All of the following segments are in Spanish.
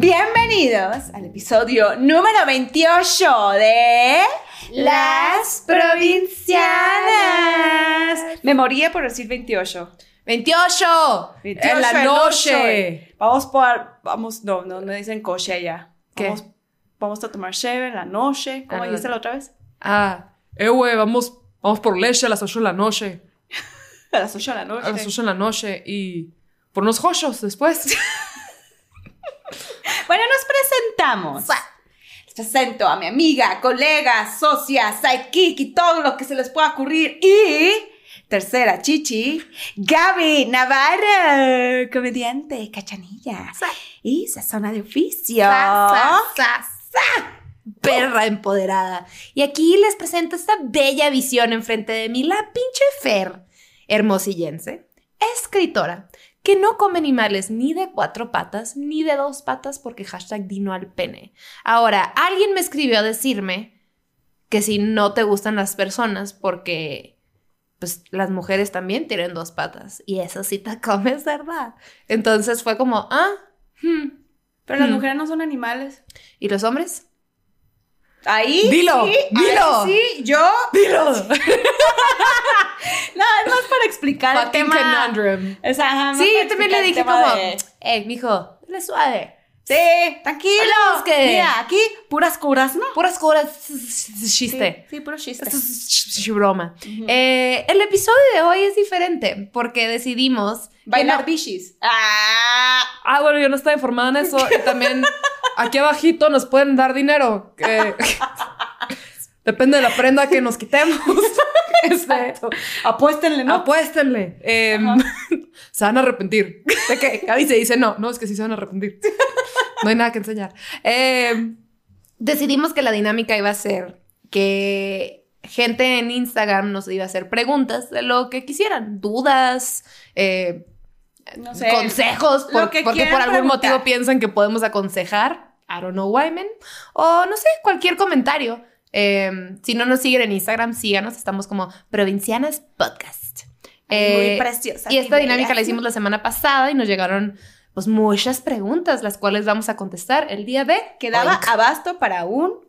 Bienvenidos al episodio número 28 de Las Provincianas. Me moría por decir 28. 28, 28 en la noche. Vamos por, vamos, no, no, no dicen coche allá. ¿Qué? Vamos, vamos a tomar cheve en la noche. ¿Cómo Ah, dijiste la otra vez? Ah, eh, güey, vamos, vamos por leche a las 8 de la noche. A las 8 de la noche. A las 8 de la noche y por unos joyos después. Bueno, nos presentamos. Les presento a mi amiga, colega, socia, sidekick y todo lo que se les pueda ocurrir. Y tercera, chichi, Gaby Navarro, comediante, cachanilla y sazona de oficio. Sa, sa, sa. Perra empoderada. Y aquí les presento esta bella visión enfrente de mí, la pinche Fer, hermosillense, escritora, que no come animales ni de cuatro patas ni de dos patas porque hashtag dino al pene. Ahora, alguien me escribió a decirme que si no te gustan las personas porque pues las mujeres también tienen dos patas y eso sí te comes, ¿verdad? Entonces fue como, ah, hmm. Pero las Hmm. mujeres no son animales. ¿y los hombres? Ahí. Dilo, sí, dilo. ahí sí, yo. Dilo. No, es más para explicar el Fucking tema. conundrum. O sea, Sí, yo también le el dije como, de- eh, mijo, dale suave. Sí, tranquilo. Que- Mira, aquí puras curas, ¿no? Puras curas, chiste. Sí, sí, puro chiste. Broma. Eh, el episodio de hoy es diferente porque decidimos Bailar no- bichis. Ah, Ah, bueno, yo no estaba informada en eso. Y también aquí abajito nos pueden dar dinero. que- Depende de la prenda que nos quitemos. Este, apuéstenle, ¿no? Apuéstenle. Eh, se van a arrepentir. ¿De qué? Gaby se dice no. No, es que sí se van a arrepentir. No hay nada que enseñar. Eh, decidimos que la dinámica iba a ser que gente en Instagram nos iba a hacer preguntas de lo que quisieran. Dudas, eh, no sé. consejos, lo por- que porque por algún preguntar. motivo piensan que podemos aconsejar. I don't know why, man. O no sé, cualquier comentario. Eh, si no nos siguen en Instagram, síganos. Estamos como Provincianas Podcast. Eh, Muy preciosa. y esta dinámica la hicimos la semana pasada y nos llegaron pues muchas preguntas, las cuales vamos a contestar el día de... Quedaba abasto para un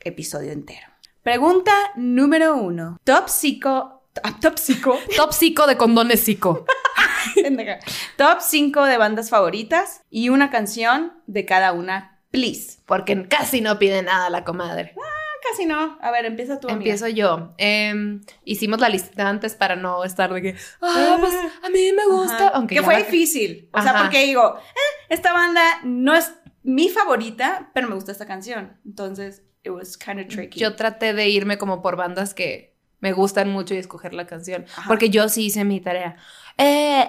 episodio entero. Pregunta número uno. Top psico. ah, Top psico. Top psico de condones psico. Top 5 de bandas favoritas y una canción de cada una, please. Porque casi no pide nada la comadre. Ah, casi no. A ver, empieza tú. amiga. Empiezo yo. Em, hicimos la lista antes para no estar de que, ah, pues a mí me gusta. Aunque que fue la- difícil. O sea, Ajá. porque digo, eh, esta banda no es mi favorita, pero me gusta esta canción. Entonces, it was kind of tricky. Yo traté de irme como por bandas que me gustan mucho y escoger la canción. Ajá. Porque yo sí hice mi tarea. Eh,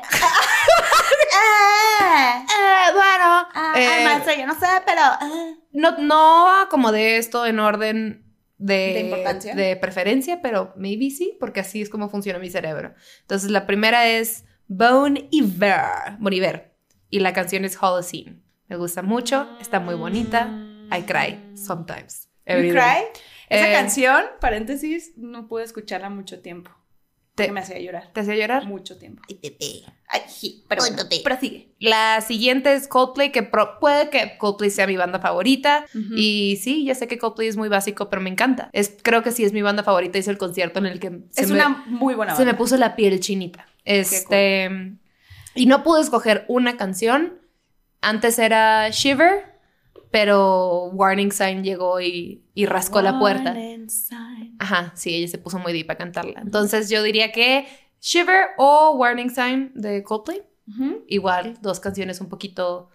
Ah, eh, bueno. ah, eh, ay, maestra, yo no sé, pero. ah. no, no acomodé esto en orden de, ¿De importancia? de preferencia, pero maybe sí, porque así es como funciona mi cerebro. Entonces, la primera es Bone Iver, Bon Iver, y la canción es Holocene. Me gusta mucho, está muy bonita. I cry sometimes. You every day. cry. Esa Eh, canción, paréntesis, no pude escucharla mucho tiempo. Te- Que me hacía llorar. ¿Te hacía llorar? Mucho tiempo. Ay, sí, pero bueno, prosigue. La siguiente es Coldplay, que pro- puede que Coldplay sea mi banda favorita. Y sí, ya sé que Coldplay es muy básico, pero me encanta. Es, creo que sí es mi banda favorita. Hice el concierto en el que se, Es me, una muy buena se me banda. puso la piel chinita. Este. Y no pude escoger una canción. Antes era Shiver, pero Warning Sign llegó y, y rascó la puerta. Sign. Ajá, sí, ella se puso muy deep a cantarla. Entonces yo diría que Shiver o Warning Sign de Coldplay. Igual, dos canciones un poquito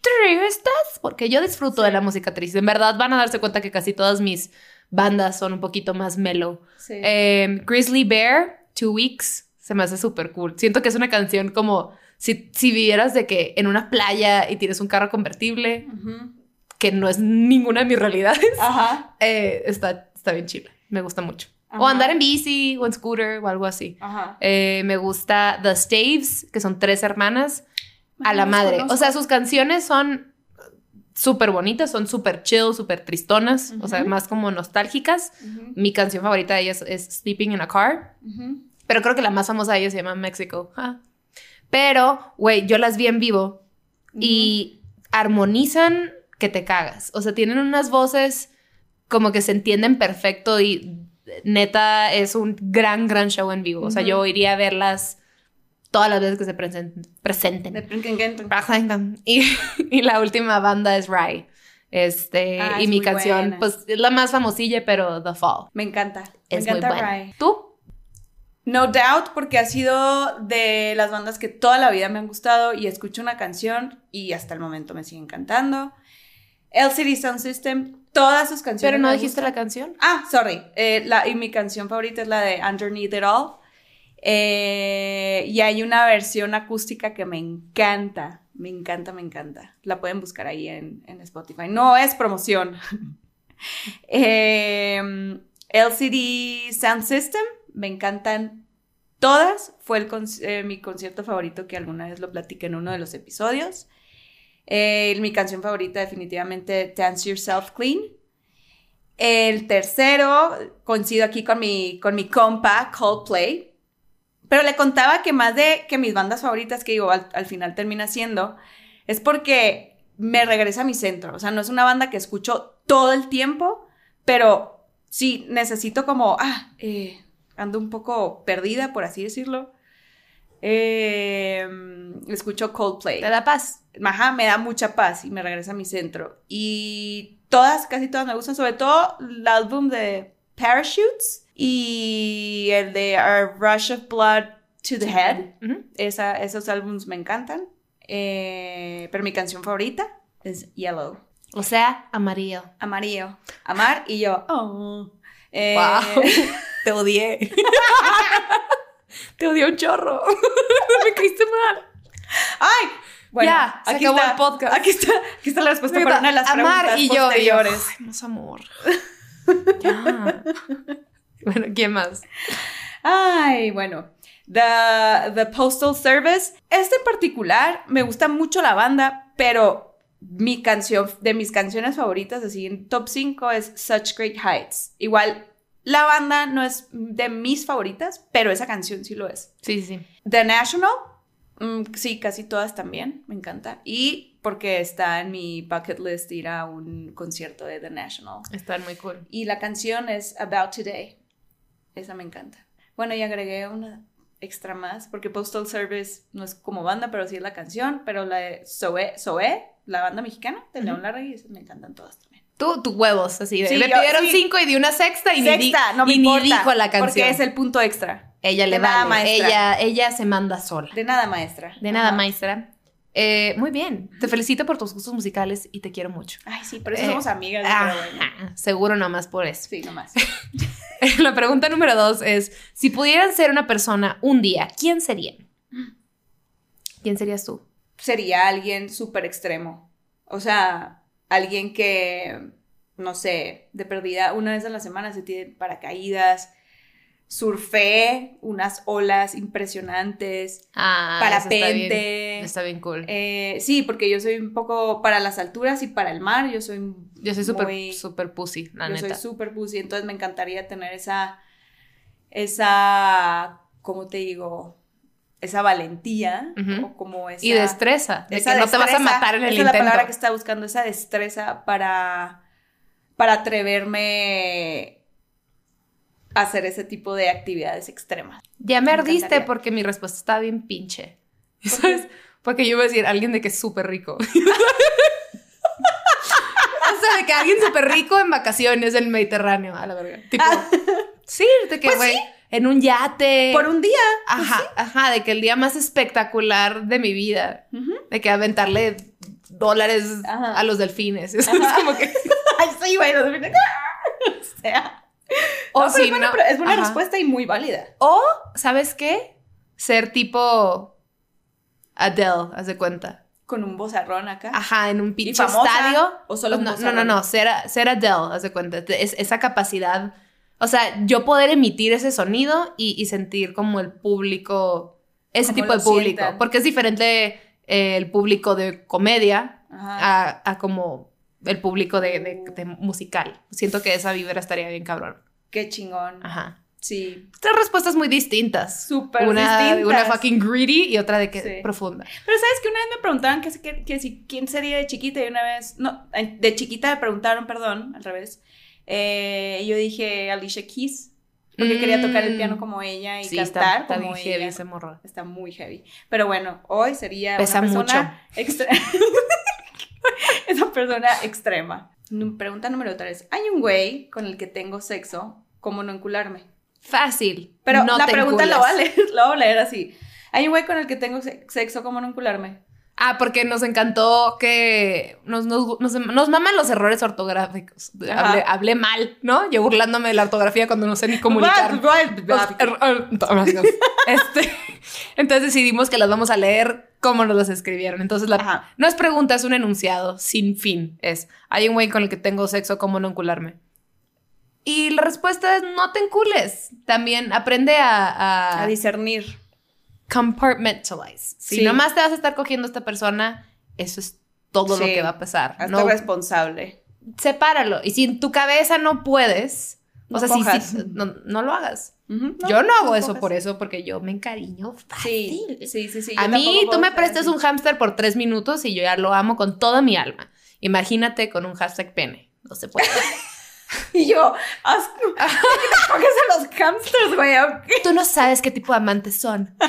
tristes, porque yo disfruto de la música triste. En verdad van a darse cuenta que casi todas mis bandas son un poquito más mellow. Sí. Eh, Grizzly Bear, Two Weeks, se me hace súper cool. Siento que es una canción como si, si vivieras de que en una playa y tienes un carro convertible, que no es ninguna de mis realidades, Ajá. eh, está, está bien chila. Me gusta mucho. O andar en bici o en scooter o algo así. Ajá. Eh, me gusta The Staves, que son tres hermanas, a la madre. conozco. O sea, sus canciones son súper bonitas, son súper chill, súper tristonas, o sea, más como nostálgicas. Ujú. Mi canción favorita de ellas es Sleeping in a Car, pero creo que la más famosa de ellas se llama Mexico. Ah. Pero, güey, yo las vi en vivo y armonizan que te cagas. O sea, tienen unas voces como que se entienden perfecto y neta es un gran, gran show en vivo. O sea, yo iría a verlas todas las veces que se presenten. presenten. Y, y la última banda es Rye. Este, Ah, y es mi muy canción, buena. pues es la más famosilla, pero The Fall. Me encanta. Es me muy encanta buena. Rye. ¿Tú? No Doubt, porque ha sido de las bandas que toda la vida me han gustado y escucho una canción y hasta el momento me siguen cantando. LCD Sound System, todas sus canciones. Pero no me dijiste gustan. la canción. Ah, sorry. Eh, la, y mi canción favorita es la de Underneath It All. Eh, y hay una versión acústica que me encanta. Me encanta, me encanta. La pueden buscar ahí en, en Spotify. No es promoción. Eh, LCD Sound System, me encantan todas. Fue el eh, mi concierto favorito que alguna vez lo platiqué en uno de los episodios. Eh, mi canción favorita definitivamente Dance Yourself Clean. El tercero, coincido aquí con mi, con mi compa, Coldplay. Pero le contaba que más de que mis bandas favoritas, que digo, al, al final termina siendo, es porque me regresa a mi centro. O sea, no es una banda que escucho todo el tiempo, pero sí necesito como, ah, eh, ando un poco perdida, por así decirlo. Eh, escucho Coldplay. Te da paz. Ajá, me da mucha paz y me regresa a mi centro. Y todas, casi todas me gustan, sobre todo el álbum de Parachutes y el de A Rush of Blood to the Head. Ujú. Esa- esos álbumes me encantan. Eh, pero mi canción favorita es Yellow. O sea, amarillo. Amarillo. Amar y yo. Oh. Eh, Wow. Te odié. Te odié un chorro. Me caíste mal. ¡Ay! Bueno, Ya, se aquí acabó está, el podcast. Aquí está, aquí está la respuesta para una de las Amar preguntas y yo. Ay, más amor. ya. Bueno, ¿quién más? Ay, bueno. The, the Postal Service. Este en particular, me gusta mucho la banda, pero mi canción, de mis canciones favoritas, así en top 5, es Such Great Heights. Igual, la banda no es de mis favoritas, pero esa canción sí lo es. Sí, sí. The National, mm, sí, casi todas también, me encanta. Y porque está en mi bucket list ir a un concierto de The National. Están muy cool. Y la canción es About Today. Esa me encanta. Bueno, y agregué una extra más, porque Postal Service no es como banda, pero sí es la canción. Pero la de Zoé, Zoé la banda mexicana de León Larregui, esas me encantan todas. Tú, tus huevos, así de. Sí, le yo- pidieron sí. cinco y di una sexta y ni, di- Sexta, no me y ni dijo la canción. Porque es el punto extra. Ella le de nada, vale. maestra. Ella, ella se manda sola. De nada, maestra. De nada, Ajá. maestra. Eh, muy bien. Te felicito por tus gustos musicales y te quiero mucho. Ay, sí, por eso Eh, somos amigas. Pero bueno. seguro nomás por eso. Sí, nomás. La pregunta número dos es, si pudieran ser una persona un día, ¿quién serían? ¿Quién serías tú? sería alguien súper extremo. O sea, alguien que, no sé, de perdida una vez a la semana se tiene paracaídas, surfé unas olas impresionantes, Ah, eso está bien- parapente. Está bien, cool. Eh, sí, porque yo soy un poco para las alturas y para el mar, yo soy yo soy súper, súper pussy, la yo neta. soy súper pussy, entonces me encantaría tener esa, esa, ¿cómo te digo? Esa valentía, o como esa... y destreza, de esa que no te vas a matar en el esa es la intento. palabra que está buscando, esa destreza para, para atreverme a hacer ese tipo de actividades extremas. Ya me Me ardiste encantaría. porque mi respuesta está bien pinche. ¿Sabes? Porque yo iba a decir alguien de que es súper rico. o sea, de que alguien súper rico en vacaciones en el Mediterráneo, a la verga. Tipo, sí, de que, Pues güey, en un yate. Por un día. pues Ajá, ajá, de que el día más espectacular de mi vida, de que aventarle dólares Ajá. a los delfines. Eso es como que. Ay, sí, güey. los delfines. O sea. O No, si es buena, no. es buena ajá. respuesta y muy válida. O, ¿sabes qué? Ser tipo Adele, haz de cuenta. Con un bozarrón acá. Ajá, en un pinche estadio. ¿O solo un no, no, no, no, ser, ser Adele, haz de cuenta. Es, esa capacidad. O sea, yo poder emitir ese sonido y, y sentir como el público, ese Como tipo de público. sientan. Porque es diferente eh, el público de comedia a, a como el público de, de- de musical. Siento que esa vibra estaría bien cabrón. Qué chingón. Ajá. Sí. Tres respuestas muy distintas. Súper una, distintas. Una fucking greedy y otra de que Sí. profunda. Pero sabes que una vez me preguntaban que, que, que si quién sería de chiquita y una vez, no, de chiquita me preguntaron, perdón, al revés. Eh, yo dije Alicia Keys, porque quería tocar el Mm. piano como ella y Sí, cantar está, está como bien ella. heavy ese morro. Está muy heavy. Pero bueno, hoy sería Pesa una persona extra- Esa persona extrema. Pregunta número tres. Hay un güey con el que tengo sexo, ¿cómo no encularme? Fácil. Pero no la te pregunta la enculas. voy, a leer, la voy a leer así. Hay un güey con el que tengo se- sexo, ¿cómo no encularme? Ah, porque nos encantó que nos, nos, nos, nos maman los errores ortográficos. Hablé, hablé mal, ¿no? Yo burlándome de la ortografía cuando no sé ni comunicar. Er- er- este, entonces decidimos que las vamos a leer como nos las escribieron. Entonces la, Ajá. no es pregunta, es un enunciado sin fin. Es, hay un güey con el que tengo sexo, ¿cómo no encularme? Y la respuesta es, no te encules. También aprende a, a, A discernir. Compartmentalize. Si Sí. nomás te vas a estar cogiendo a esta persona, eso es todo lo que va a pasar. Hazte No, responsable. sepáralo. Y si en tu cabeza no puedes, No o sea, si- no, no lo hagas. Yo no hago eso cojas. por eso, porque yo me encariño fácil. Sí, sí, sí, sí. a mí, tú me prestas un hámster por tres minutos y yo ya lo amo con toda mi alma. Imagínate con un hashtag pene. No se puede. Y yo, asco. ¿Coges a los hamsters, güey? tú no sabes qué tipo de amantes son.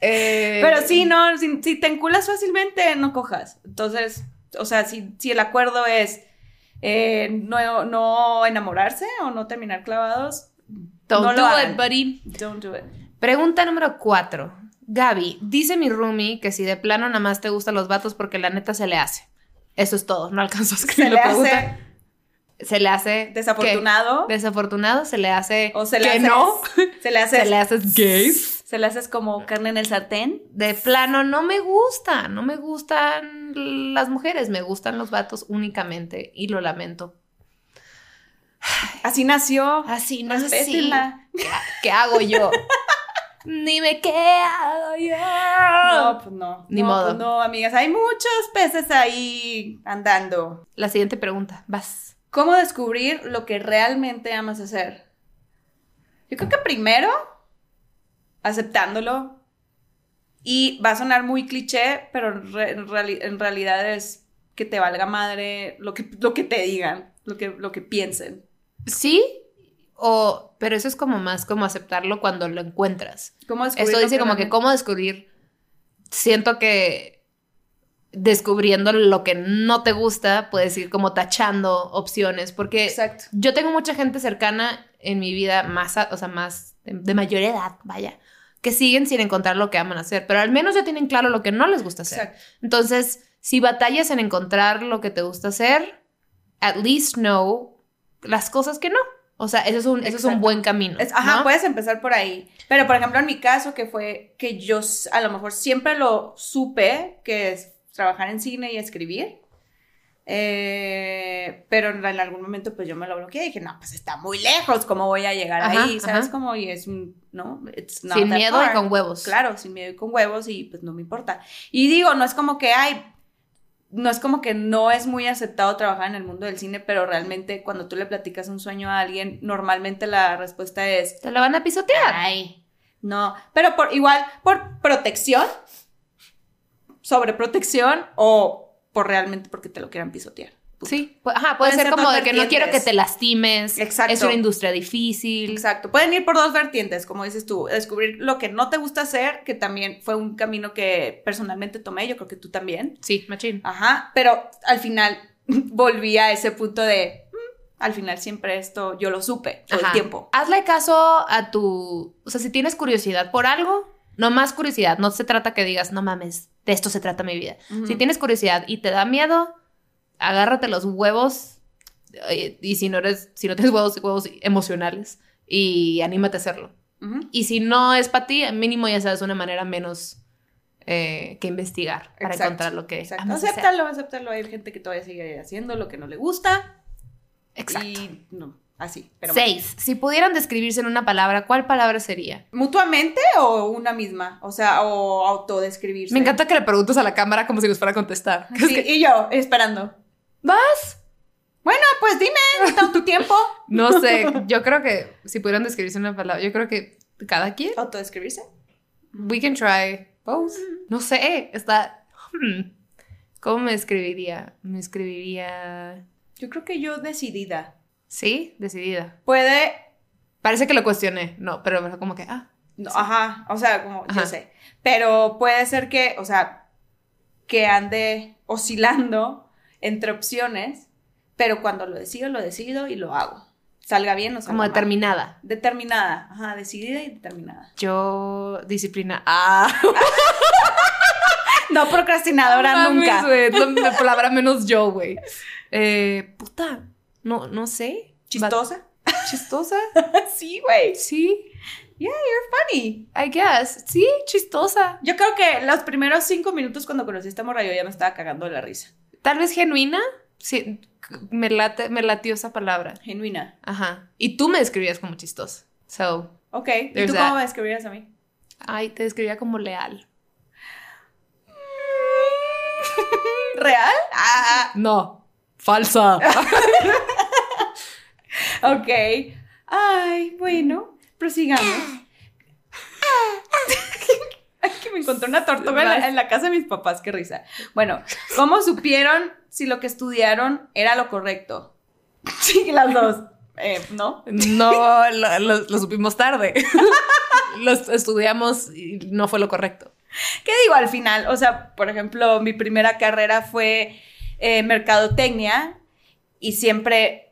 Eh, Pero sí, no, si, si te enculas fácilmente, no cojas. Entonces, o sea, si, si el acuerdo es eh, no, no enamorarse o no terminar clavados, Don't no do it, buddy. don't do it. Pregunta número cuatro. Gaby, dice mi roomie que si de plano nada más te gustan los vatos porque la neta se le hace. Eso es todo, no alcanzo a Se escribir le la pregunta. hace Se le hace. desafortunado. Desafortunado, se le hace. o se le que hace no. se le hace Se le hace gays. se le haces como carne en el sartén. De plano, no me gusta. No me gustan las mujeres, me gustan los vatos únicamente. Y lo lamento. Así nació. Así. Respétenla. ¿Qué, qué hago yo? Dime qué hago yo. No, pues no. Ni no, modo. pues no, amigas. Hay muchos peces ahí andando. La siguiente pregunta, vas. ¿Cómo descubrir lo que realmente amas hacer? Yo creo que primero, aceptándolo. Y va a sonar muy cliché, pero en, re- en reali- en realidad es que te valga madre lo que, lo que te digan, lo que, lo que piensen. Sí, o, pero eso es como más como aceptarlo cuando lo encuentras. ¿Cómo Esto dice como que cómo descubrir. Siento que descubriendo lo que no te gusta, puedes ir como tachando opciones, porque Exacto. yo tengo mucha gente cercana en mi vida, más, a- o sea, más de, de mayor edad, vaya, que siguen sin encontrar lo que aman hacer, pero al menos ya tienen claro lo que no les gusta hacer. Exacto. Entonces, si batallas en encontrar lo que te gusta hacer, at least know las cosas que no. O sea, eso es un, eso es un buen camino. Es- ajá, ¿no? puedes empezar por ahí. Pero, por ejemplo, en mi caso, que fue que yo a lo mejor siempre lo supe, que es trabajar en cine y escribir. Eh, pero en, algún momento, pues yo me lo bloqueé y dije, no, pues está muy lejos, ¿cómo voy a llegar Ajá, ahí? ¿Sabes cómo? Y es un, ¿no? It's not Sin that miedo y far. con huevos. Claro, sin miedo y con huevos y pues no me importa. Y digo, no es como que, ay, no es como que no es muy aceptado trabajar en el mundo del cine, pero realmente cuando tú le platicas un sueño a alguien, normalmente la respuesta es, Te la van a pisotear. ay, no, pero por igual, por protección, sobreprotección o por realmente porque te lo quieran pisotear. Sí, ajá, puede ser ser como de que no quiero que te lastimes. Exacto. Es una industria difícil. Exacto, pueden ir por dos vertientes, como dices tú, descubrir lo que no te gusta hacer, que también fue un camino que personalmente tomé, yo creo que tú también. Sí, machín. Ajá, pero al final volví a ese punto de, mm, al final siempre esto yo lo supe todo el tiempo. Hazle caso a tu. O sea, si tienes curiosidad por algo, no más curiosidad. No se trata que digas, no mames, de esto se trata mi vida. Si tienes curiosidad y te da miedo, agárrate los huevos. eh, Y si no eres, si no tienes huevos, huevos emocionales. Y anímate a hacerlo. Y si no es para ti, mínimo ya sabes una manera menos eh, que investigar para Exacto, encontrar lo que Exacto. Acéptalo, acéptalo. Hay gente que todavía sigue haciendo lo que no le gusta. Exacto. Y no, así. Pero. Seis. Si pudieran describirse en una palabra, ¿cuál palabra sería? ¿Mutuamente o una misma? O sea, o autodescribirse. Me encanta que le preguntes a la cámara como si nos fuera a contestar. Sí, y yo esperando. ¿Vas? Bueno, pues dime, todo tu tiempo. No sé, yo creo que si pudieran describirse una palabra, yo creo que cada quien. ¿Autodescribirse? We can try both. No sé, está. hmm, ¿Cómo me escribiría? Me escribiría. Yo creo que yo decidida. Sí, decidida. Puede. Parece que lo cuestioné. No, pero pero como que, ah, no, Ajá, o sea, como Ajá. yo sé. Pero puede ser que, o sea, que ande oscilando entre opciones, pero cuando lo decido, lo decido y lo hago. Salga bien o salga como mal. determinada. Determinada, ajá, decidida y determinada. Yo, disciplina. Ah, No procrastinadora mames, nunca. la palabra menos yo, güey. Eh, puta, no, no sé. ¿Chistosa? ¿Chistosa? sí, güey. Sí, Yeah, you're funny. I guess. Sí, chistosa. Yo creo que los primeros cinco minutos cuando conocí a esta morra yo ya me estaba cagando de la risa. Tal vez genuina. Sí, me, late, me latió esa palabra. Genuina. Ajá. Y tú me describías como chistosa. So, Ok. ¿Y tú that. cómo me describirías a mí? ay, te describía como leal. ¿Real? Ah, No, falsa. Ok. Ay, bueno, prosigamos. Ay, que me encontré una tortuga en la, en la casa de mis papás, qué risa. Bueno, ¿cómo supieron si lo que estudiaron era lo correcto? Sí, las dos. Eh, ¿No? No, lo, lo- lo supimos tarde. lo estudiamos y no fue lo correcto. ¿Qué digo al final? O sea, por ejemplo, mi primera carrera fue eh, mercadotecnia y siempre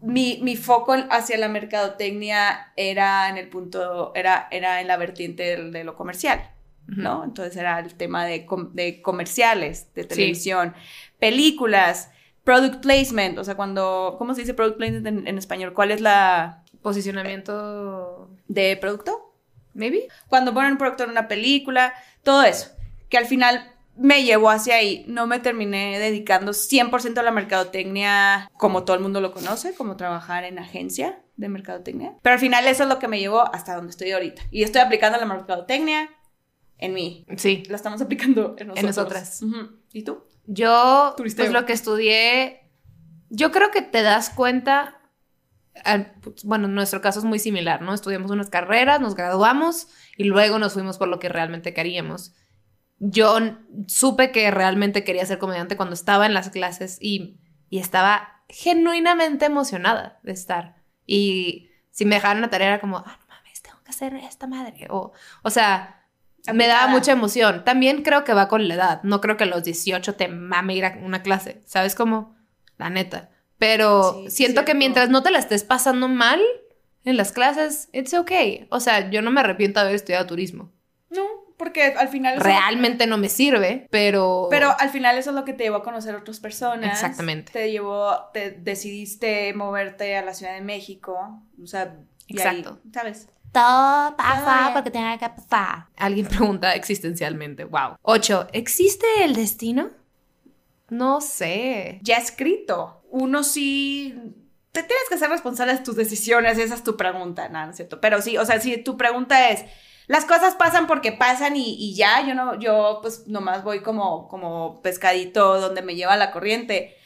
mi, mi foco hacia la mercadotecnia era en el punto, era, era en la vertiente de, de lo comercial, ¿no? Entonces era el tema de, com- de comerciales, de televisión, películas, product placement, o sea, cuando, ¿cómo se dice product placement en, en español? ¿Cuál es la Posicionamiento, de producto? maybe. cuando ponen un producto en una película, todo eso, que al final me llevó hacia ahí. No me terminé dedicando 100% a la mercadotecnia como todo el mundo lo conoce, como trabajar en agencia de mercadotecnia. Pero al final eso es lo que me llevó hasta donde estoy ahorita. Y estoy aplicando la mercadotecnia en mí. Sí. La estamos aplicando en nosotros. En nosotras. ¿Y tú? Yo, Turisteo. pues lo que estudié, yo creo que te das cuenta, pues, bueno, en nuestro caso es muy similar, ¿no? Estudiamos unas carreras, nos graduamos y luego nos fuimos por lo que realmente queríamos. Yo supe que realmente quería ser comediante cuando estaba en las clases y, y estaba genuinamente emocionada de estar. Y si me dejaban una tarea era como, ah, no mames, tengo que hacer esta madre. O, o sea, me daba mucha emoción. También creo que va con la edad. No creo que a los 18 te mame ir a una clase. ¿Sabes cómo? La neta. Pero Sí, siento que mientras no te la estés pasando mal en las clases, it's okay. O sea, yo no me arrepiento de haber estudiado turismo. No, porque al final... eso- Realmente no me sirve, pero... Pero al final eso es lo que te llevó a conocer a otras personas. Exactamente. Te llevó, te decidiste moverte a la Ciudad de México. O sea, y ahí, Exacto. ¿sabes? Todo pasa porque tenga que pasar. Alguien pregunta existencialmente. Wow. 8. ¿Existe el destino? No sé. Ya escrito. Uno sí. Te tienes que ser responsable de tus decisiones, esa es tu pregunta, nada, ¿no es cierto? Pero sí, o sea, si tu pregunta es, las cosas pasan porque pasan y, ya, yo no, yo pues nomás voy como, como pescadito donde me lleva la corriente.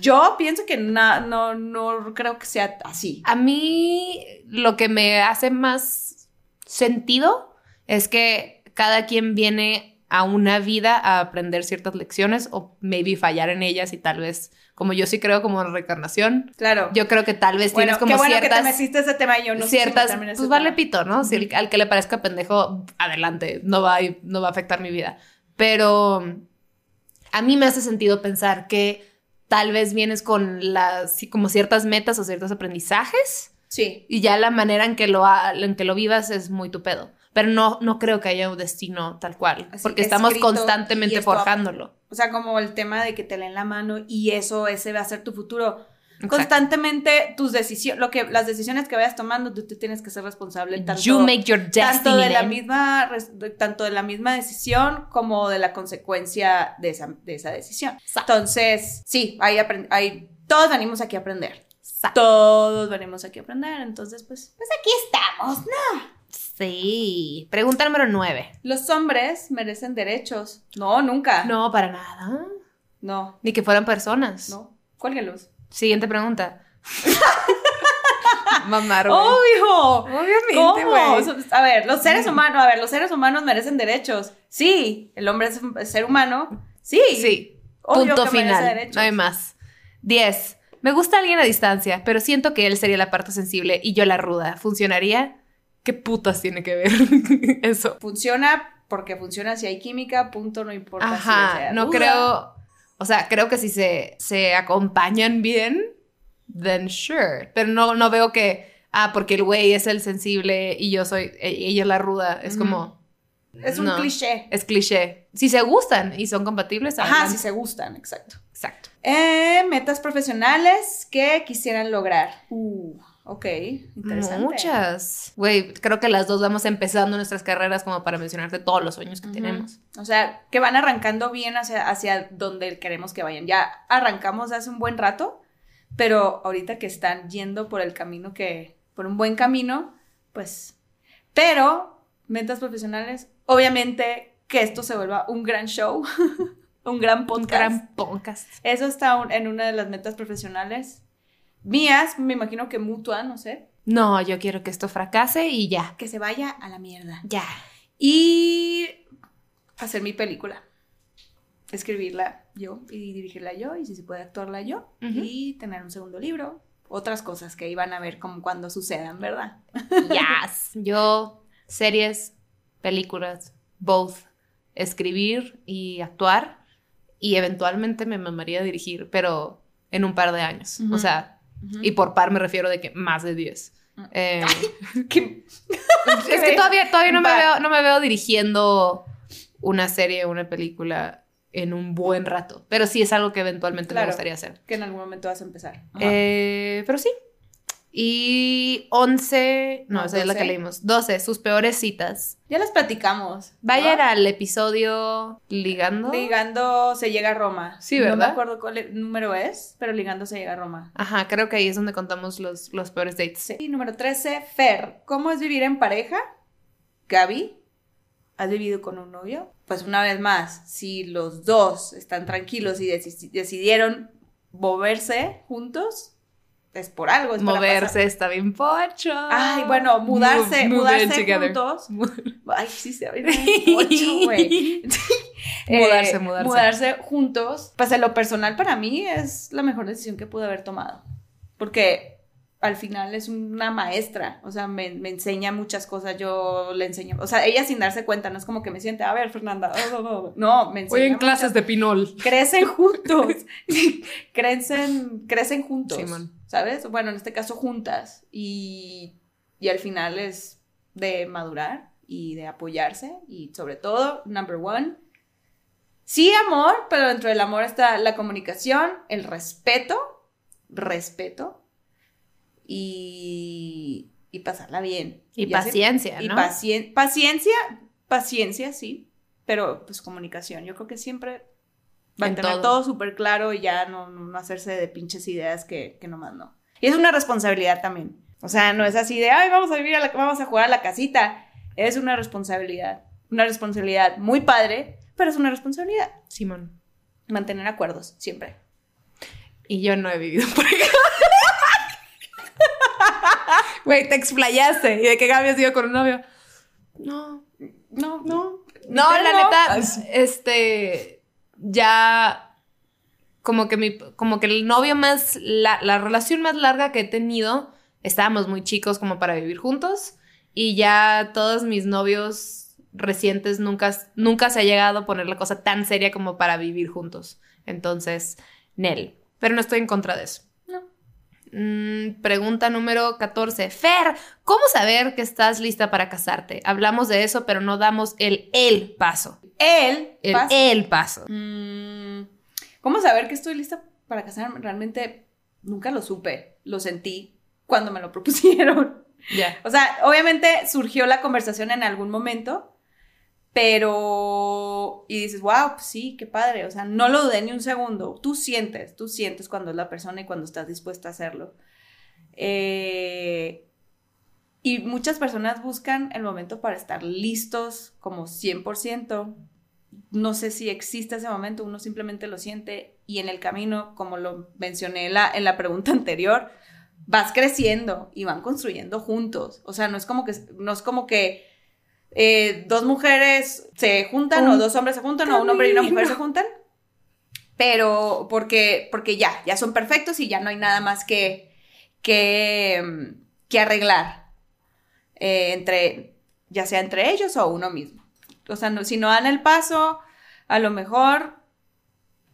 Yo pienso que no, no creo que sea así. A mí lo que me hace más sentido es que cada quien viene a una vida a aprender ciertas lecciones o maybe fallar en ellas y tal vez, como yo sí creo como en reencarnación, Claro. yo creo que tal vez bueno, tienes como qué bueno que ciertas... te metiste ese tema y yo no sé si ciertas, en ese pues vale tema. pito, ¿no? Si el- al que le parezca pendejo, adelante, no va, a, no va a afectar mi vida. Pero a mí me hace sentido pensar que tal vez vienes con las, como ciertas metas o ciertos aprendizajes Sí. y ya la manera en que lo, ha- en que lo vivas es muy tu pedo. Pero no, no creo que haya un destino tal cual, Así, porque estamos constantemente forjándolo. O sea, como el tema de que te leen la mano y eso, ese va a ser tu futuro. Exacto. Constantemente tus decisiones, lo que, las decisiones que vayas tomando, tú te tienes que ser responsable tanto, you make your destiny. tanto de la misma, tanto de la misma decisión como de la consecuencia de esa, de esa decisión. Exacto. Entonces, sí, apren- hay, todos venimos aquí a aprender. Exacto. Todos venimos aquí a aprender. Entonces, pues, pues aquí estamos, ¿no? Sí. Pregunta número nueve. Los hombres merecen derechos. No, nunca. No, para nada. No, Ni que fueran personas. no. Cuélguenlos. Siguiente pregunta. Mamar, güey. ¡Obvio! Obviamente, ¿Cómo? güey. A ver, los seres humanos, a ver, los seres humanos merecen derechos. Sí, el hombre es un ser humano. Sí. Sí. Obvio Punto que final. No hay más. 10. Me gusta alguien a distancia, pero siento que él sería la parte sensible y yo la ruda. ¿Funcionaría? ¿Qué putas tiene que ver eso? Funciona porque funciona si hay química, punto, no importa si Ajá, sea no creo. O sea, creo que si se, se acompañan bien, then sure. Pero no, no veo que, ah, porque el güey es el sensible y yo soy, e- ella es la ruda. Es como. Es un no, cliché. Es cliché. Si se gustan y son compatibles, Ajá, adelante. si se gustan, exacto. Exacto. Eh, metas profesionales que quisieran lograr. Uh, ok, interesante. Muchas. Güey, creo que las dos vamos empezando nuestras carreras como para mencionarte todos los sueños que Ujú. tenemos. O sea, que van arrancando bien hacia, hacia donde queremos que vayan. Ya arrancamos hace un buen rato, pero ahorita que están yendo por el camino que, por un buen camino, pues, pero metas profesionales, obviamente que esto se vuelva un gran show, un gran Un podcast. gran podcast. Eso está un- en una de las metas profesionales. Mías, me imagino que mutua, no sé, No, yo quiero que esto fracase y ya. que se vaya a la mierda. Ya. Y hacer mi película. Escribirla yo y dirigirla yo y si se puede actuarla yo y tener un segundo libro. Otras cosas que iban a ver como cuando sucedan, ¿verdad? Yes. Yo, series, películas, both. Escribir y actuar. Y eventualmente me mamaría dirigir, pero en un par de años. O sea, y por par me refiero de que más de 10. Mm. Eh, es que todavía, todavía no, me veo, no me veo dirigiendo una serie, una película en un buen rato. Pero sí es algo que eventualmente Claro. me gustaría hacer. Que en algún momento vas a empezar. Eh, pero sí. Y 11, no, No, esa es la que 12. leímos. 12, sus peores citas. ya las platicamos. ¿no? Vayan al episodio Ligando. Ligando se llega a Roma. Sí, No me ¿verdad? acuerdo cuál e- número es, pero ligando se llega a Roma. Ajá, creo que ahí es donde contamos los, los peores dates. Sí. Y número 13, Fer. ¿Cómo es vivir en pareja? Gaby, ¿has vivido con un novio? Pues una vez más, si los dos están tranquilos y deci- decidieron moverse juntos, es por algo. Es Moverse está bien pocho. Ay, bueno, mudarse, Move- move in mudarse juntos. Ay, sí, se ve pocho, güey. Mudarse, Eh, mudarse. Mudarse juntos. Pues en lo personal para mí es la mejor decisión que pude haber tomado. Porque al final es una maestra. O sea, me, me enseña muchas cosas. Yo le enseño. O sea, ella sin darse cuenta, no es como que me siente, a ver, Fernanda. oh, oh, oh". No, me enseña. Voy en muchas- clases de pinol. Crecen juntos. crecen, crecen juntos. Simón. ¿Sabes? Bueno, en este caso juntas. Y, y al final es de madurar y de apoyarse. Y sobre todo, number one, sí amor, pero dentro del amor está la comunicación, el respeto, respeto y, y pasarla bien. Y paciencia, y ¿no? pacien- paciencia, paciencia, sí, pero pues comunicación. Yo creo que siempre va a En tener todo. todo, súper claro y ya no, no- hacerse de pinches ideas que, que nomás no. Y es una responsabilidad también. O sea, no es así de, ay, vamos a vivir, a la- vamos a jugar a la casita. Es una responsabilidad. Una responsabilidad muy padre, pero es una responsabilidad. Simón. Mantener acuerdos, siempre. Y yo no he vivido por acá. Güey, te explayaste. ¿Y de qué Gaby has ido con un novio? No. No, no. No, la no. neta, este, ya, como que mi, como que el novio más, la, la relación más larga que he tenido, estábamos muy chicos como para vivir juntos y ya todos mis novios recientes nunca, nunca se ha llegado a poner la cosa tan seria como para vivir juntos. Entonces, Nel, pero no estoy en contra de eso. Mm, pregunta número 14. Fer, ¿cómo saber que estás lista para casarte? Hablamos de eso, pero no damos el el paso. El, el paso. Mm, ¿Cómo saber que estoy lista para casarme? Realmente nunca lo supe, lo sentí cuando me lo propusieron. Ya. O sea, obviamente surgió la conversación en algún momento, pero... Y dices, wow, pues sí, qué padre. O sea, no lo dudé ni un segundo. Tú sientes, tú sientes cuando es la persona y cuando estás dispuesta a hacerlo. Eh, y muchas personas buscan el momento para estar listos como 100%. no sé si existe ese momento, uno simplemente lo siente y en el camino, como lo mencioné en la, en la pregunta anterior, vas creciendo y van construyendo juntos. O sea, no es como que, no es como que eh, dos mujeres se juntan o dos hombres se juntan o un hombre y una mujer se juntan. Pero porque, porque ya, ya son perfectos y ya no hay nada más que, que, que arreglar eh, entre, ya sea entre ellos o uno mismo. O sea, no, si no dan el paso, a lo mejor,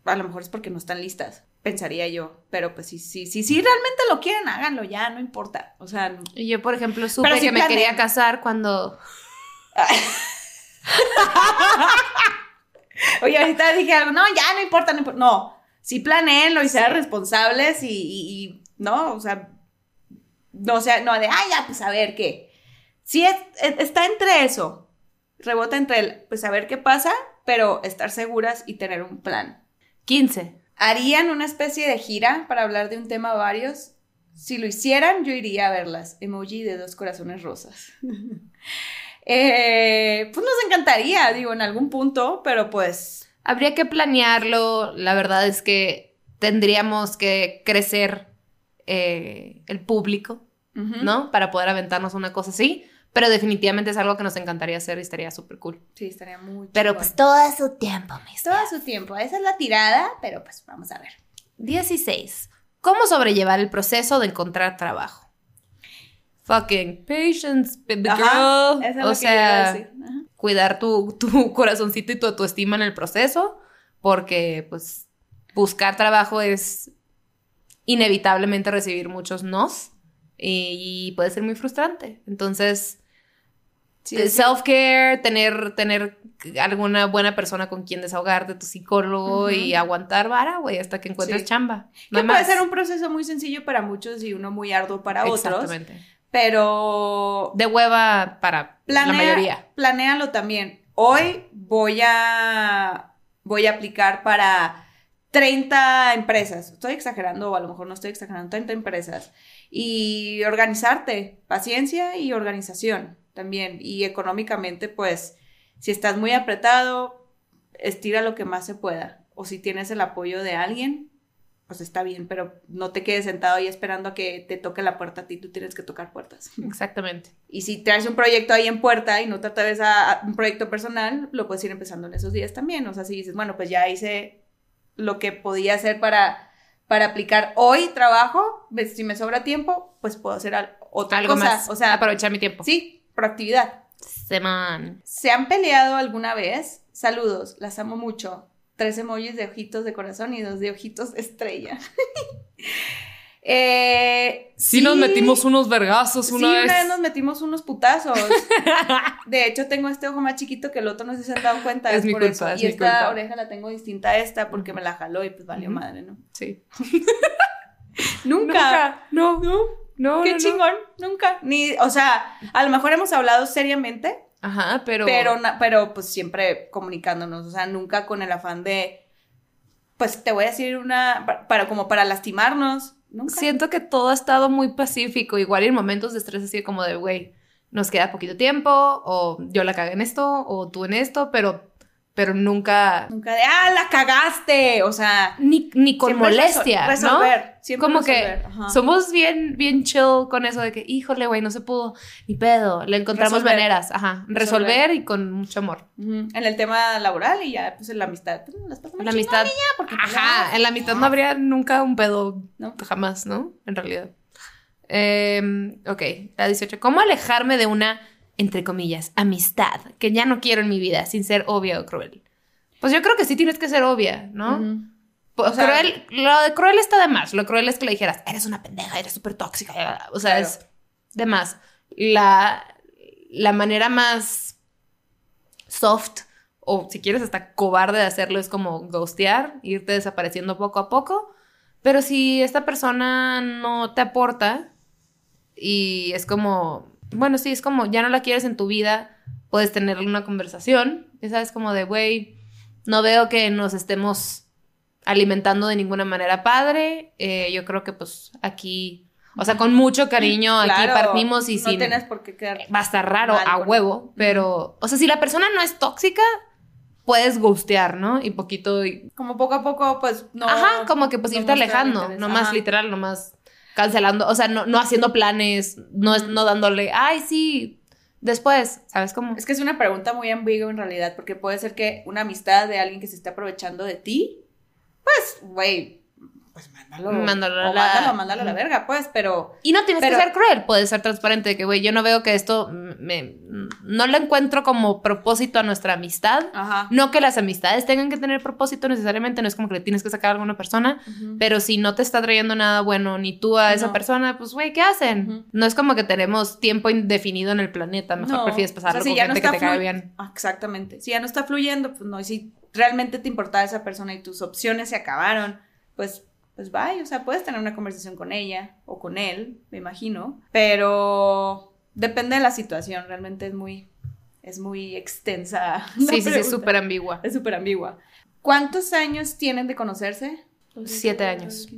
a lo mejor es porque no están listas pensaría yo. Pero pues sí, sí, sí, sí, realmente lo quieren, háganlo ya, no importa. O sea. Yo, por ejemplo, supe que me quería casar cuando. Oye, ahorita dije algo, no, ya no importa, no importa. No, sí planeenlo y sean responsables y, y, no, o sea, no sea, no de, ah, ya, pues a ver qué. Sí, está entre eso, rebota entre el, pues a ver qué pasa, pero estar seguras y tener un plan. 15 harían una especie de gira para hablar de un tema varios. Si lo hicieran, yo iría a verlas. Emoji de dos corazones rosas. Eh, pues nos encantaría, digo, en algún punto, pero pues... Habría que planearlo. La verdad es que tendríamos que crecer eh, el público, ¿no? Para poder aventarnos una cosa así. Pero definitivamente es algo que nos encantaría hacer y estaría súper cool. Sí, estaría muy Pero pues todo a su tiempo, mis Todo a su tiempo. Esa es la tirada, pero pues vamos a ver. 16. ¿Cómo sobrellevar el proceso de encontrar trabajo? Fucking patience, baby girl. o sea, cuidar tu, tu corazoncito y tu autoestima en el proceso, porque pues buscar trabajo es inevitablemente recibir muchos nos y puede ser muy frustrante. Entonces, self-care, tener, tener alguna buena persona con quien desahogarte, tu psicólogo y aguantar vara, güey, hasta que encuentres chamba. No que puede ser un proceso muy sencillo para muchos y uno muy arduo para otros. Exactamente. Pero. De hueva para la mayoría. Planéalo también. Hoy voy a. Voy a aplicar para 30 empresas. Estoy exagerando, o a lo mejor no estoy exagerando, 30 empresas. Y organizarte, paciencia y organización también. Y económicamente, pues, si estás muy apretado, estira lo que más se pueda. O si tienes el apoyo de alguien, pues está bien, pero no te quedes sentado ahí esperando a que te toque la puerta a ti, tú tienes que tocar puertas. Exactamente. Y si traes un proyecto ahí en puerta y no te atreves a, un proyecto personal, lo puedes ir empezando en esos días también. O sea, si dices, bueno, pues ya hice lo que podía hacer para, para aplicar hoy trabajo, si me sobra tiempo, pues puedo hacer otra Algo cosa. Más. O sea, aprovechar mi tiempo. Sí, proactividad. Semán. ¿Se han peleado alguna vez? Saludos, las amo mucho. Tres emojis de ojitos de corazón y dos de ojitos de estrella. eh, sí, nos metimos unos vergazos una vez. una vez nos metimos unos putazos. de hecho, tengo este ojo más chiquito que el otro no se han dado cuenta. Es, mi por culpa, eso. y esta oreja la tengo distinta a esta porque me la jaló y pues valió madre, ¿no? Sí. Nunca. Nunca. No. No. No, Qué chingón, nunca. Ni, o sea, a lo mejor hemos hablado seriamente. Ajá, pero. Pero, pero pues siempre comunicándonos. O sea, nunca con el afán de. Pues te voy a decir una. Para, como para lastimarnos. Nunca. Siento que todo ha estado muy pacífico. Igual en momentos de estrés, así como de, güey, nos queda poquito tiempo. O yo la cagué en esto. O tú en esto. Pero pero nunca... Nunca de, ah, la cagaste, o sea... Ni, ni con molestia, resolver, ¿no? Siempre Como que somos bien, bien chill con eso de que, híjole, güey, no se pudo, ni pedo, le encontramos maneras, ajá, resolver. y con mucho amor. En el tema laboral y ya, pues en la amistad, pues las La amistad, porque, pues, ajá, en la amistad no habría nunca un pedo, ¿no? jamás, ¿no? En realidad. Eh, ok, la 18. ¿Cómo alejarme de una entre comillas, amistad, que ya no quiero en mi vida, sin ser obvia o cruel. Pues yo creo que sí tienes que ser obvia, ¿no? Pues, cruel, lo de cruel está de más. Lo cruel es que le dijeras, eres una pendeja, eres súper tóxica. O sea, es de más. La, la manera más soft, o si quieres hasta cobarde de hacerlo, es como ghostear, irte desapareciendo poco a poco. Pero si esta persona no te aporta y es como, bueno, sí, es como, ya no la quieres en tu vida, puedes tener una conversación, esa es como de, güey, no veo que nos estemos alimentando de ninguna manera padre, eh, yo creo que pues aquí... O sea, con mucho cariño aquí partimos y no tienes por qué quedar va a estar raro a huevo, pero o sea, si la persona no es tóxica, puedes gustear, ¿no? Y poquito... Como poco a poco, pues no... Ajá, como que pues no irte alejando, interés. no más Ajá. literal, no más cancelando, o sea, no, no haciendo planes, no, no dándole, ay, sí, después, ¿sabes cómo? Es que es una pregunta muy ambigua en realidad, porque puede ser que una amistad de alguien que se esté aprovechando de ti, pues, güey, pues mándalo. Mándalo a la- mándalo, mándalo a la verga, pues, pero... Y no tienes Pero- que ser cruel, puedes ser transparente, de que, güey, yo no veo que esto me, no le encuentro como propósito a nuestra amistad. Ajá. No que las amistades tengan que tener propósito necesariamente, no es como que le tienes que sacar a alguna persona, Ujú. pero si no te está trayendo nada bueno ni tú a esa No. persona, pues güey, ¿qué hacen? Ujú. No es como que tenemos tiempo indefinido en el planeta, mejor No, prefieres o sea, pasarlo si con ya no gente que te cae bien. Ah, Exactamente. Si ya no está fluyendo, pues no. Y si realmente te importaba esa persona y tus opciones se acabaron, pues, pues bye. O sea, puedes tener una conversación con ella o con él, me imagino. Pero depende de la situación. Realmente es muy, es muy extensa. Sí, sí, sí, es pregunta. súper ambigua. Es súper ambigua. ¿Cuántos años tienen de conocerse? Siete años.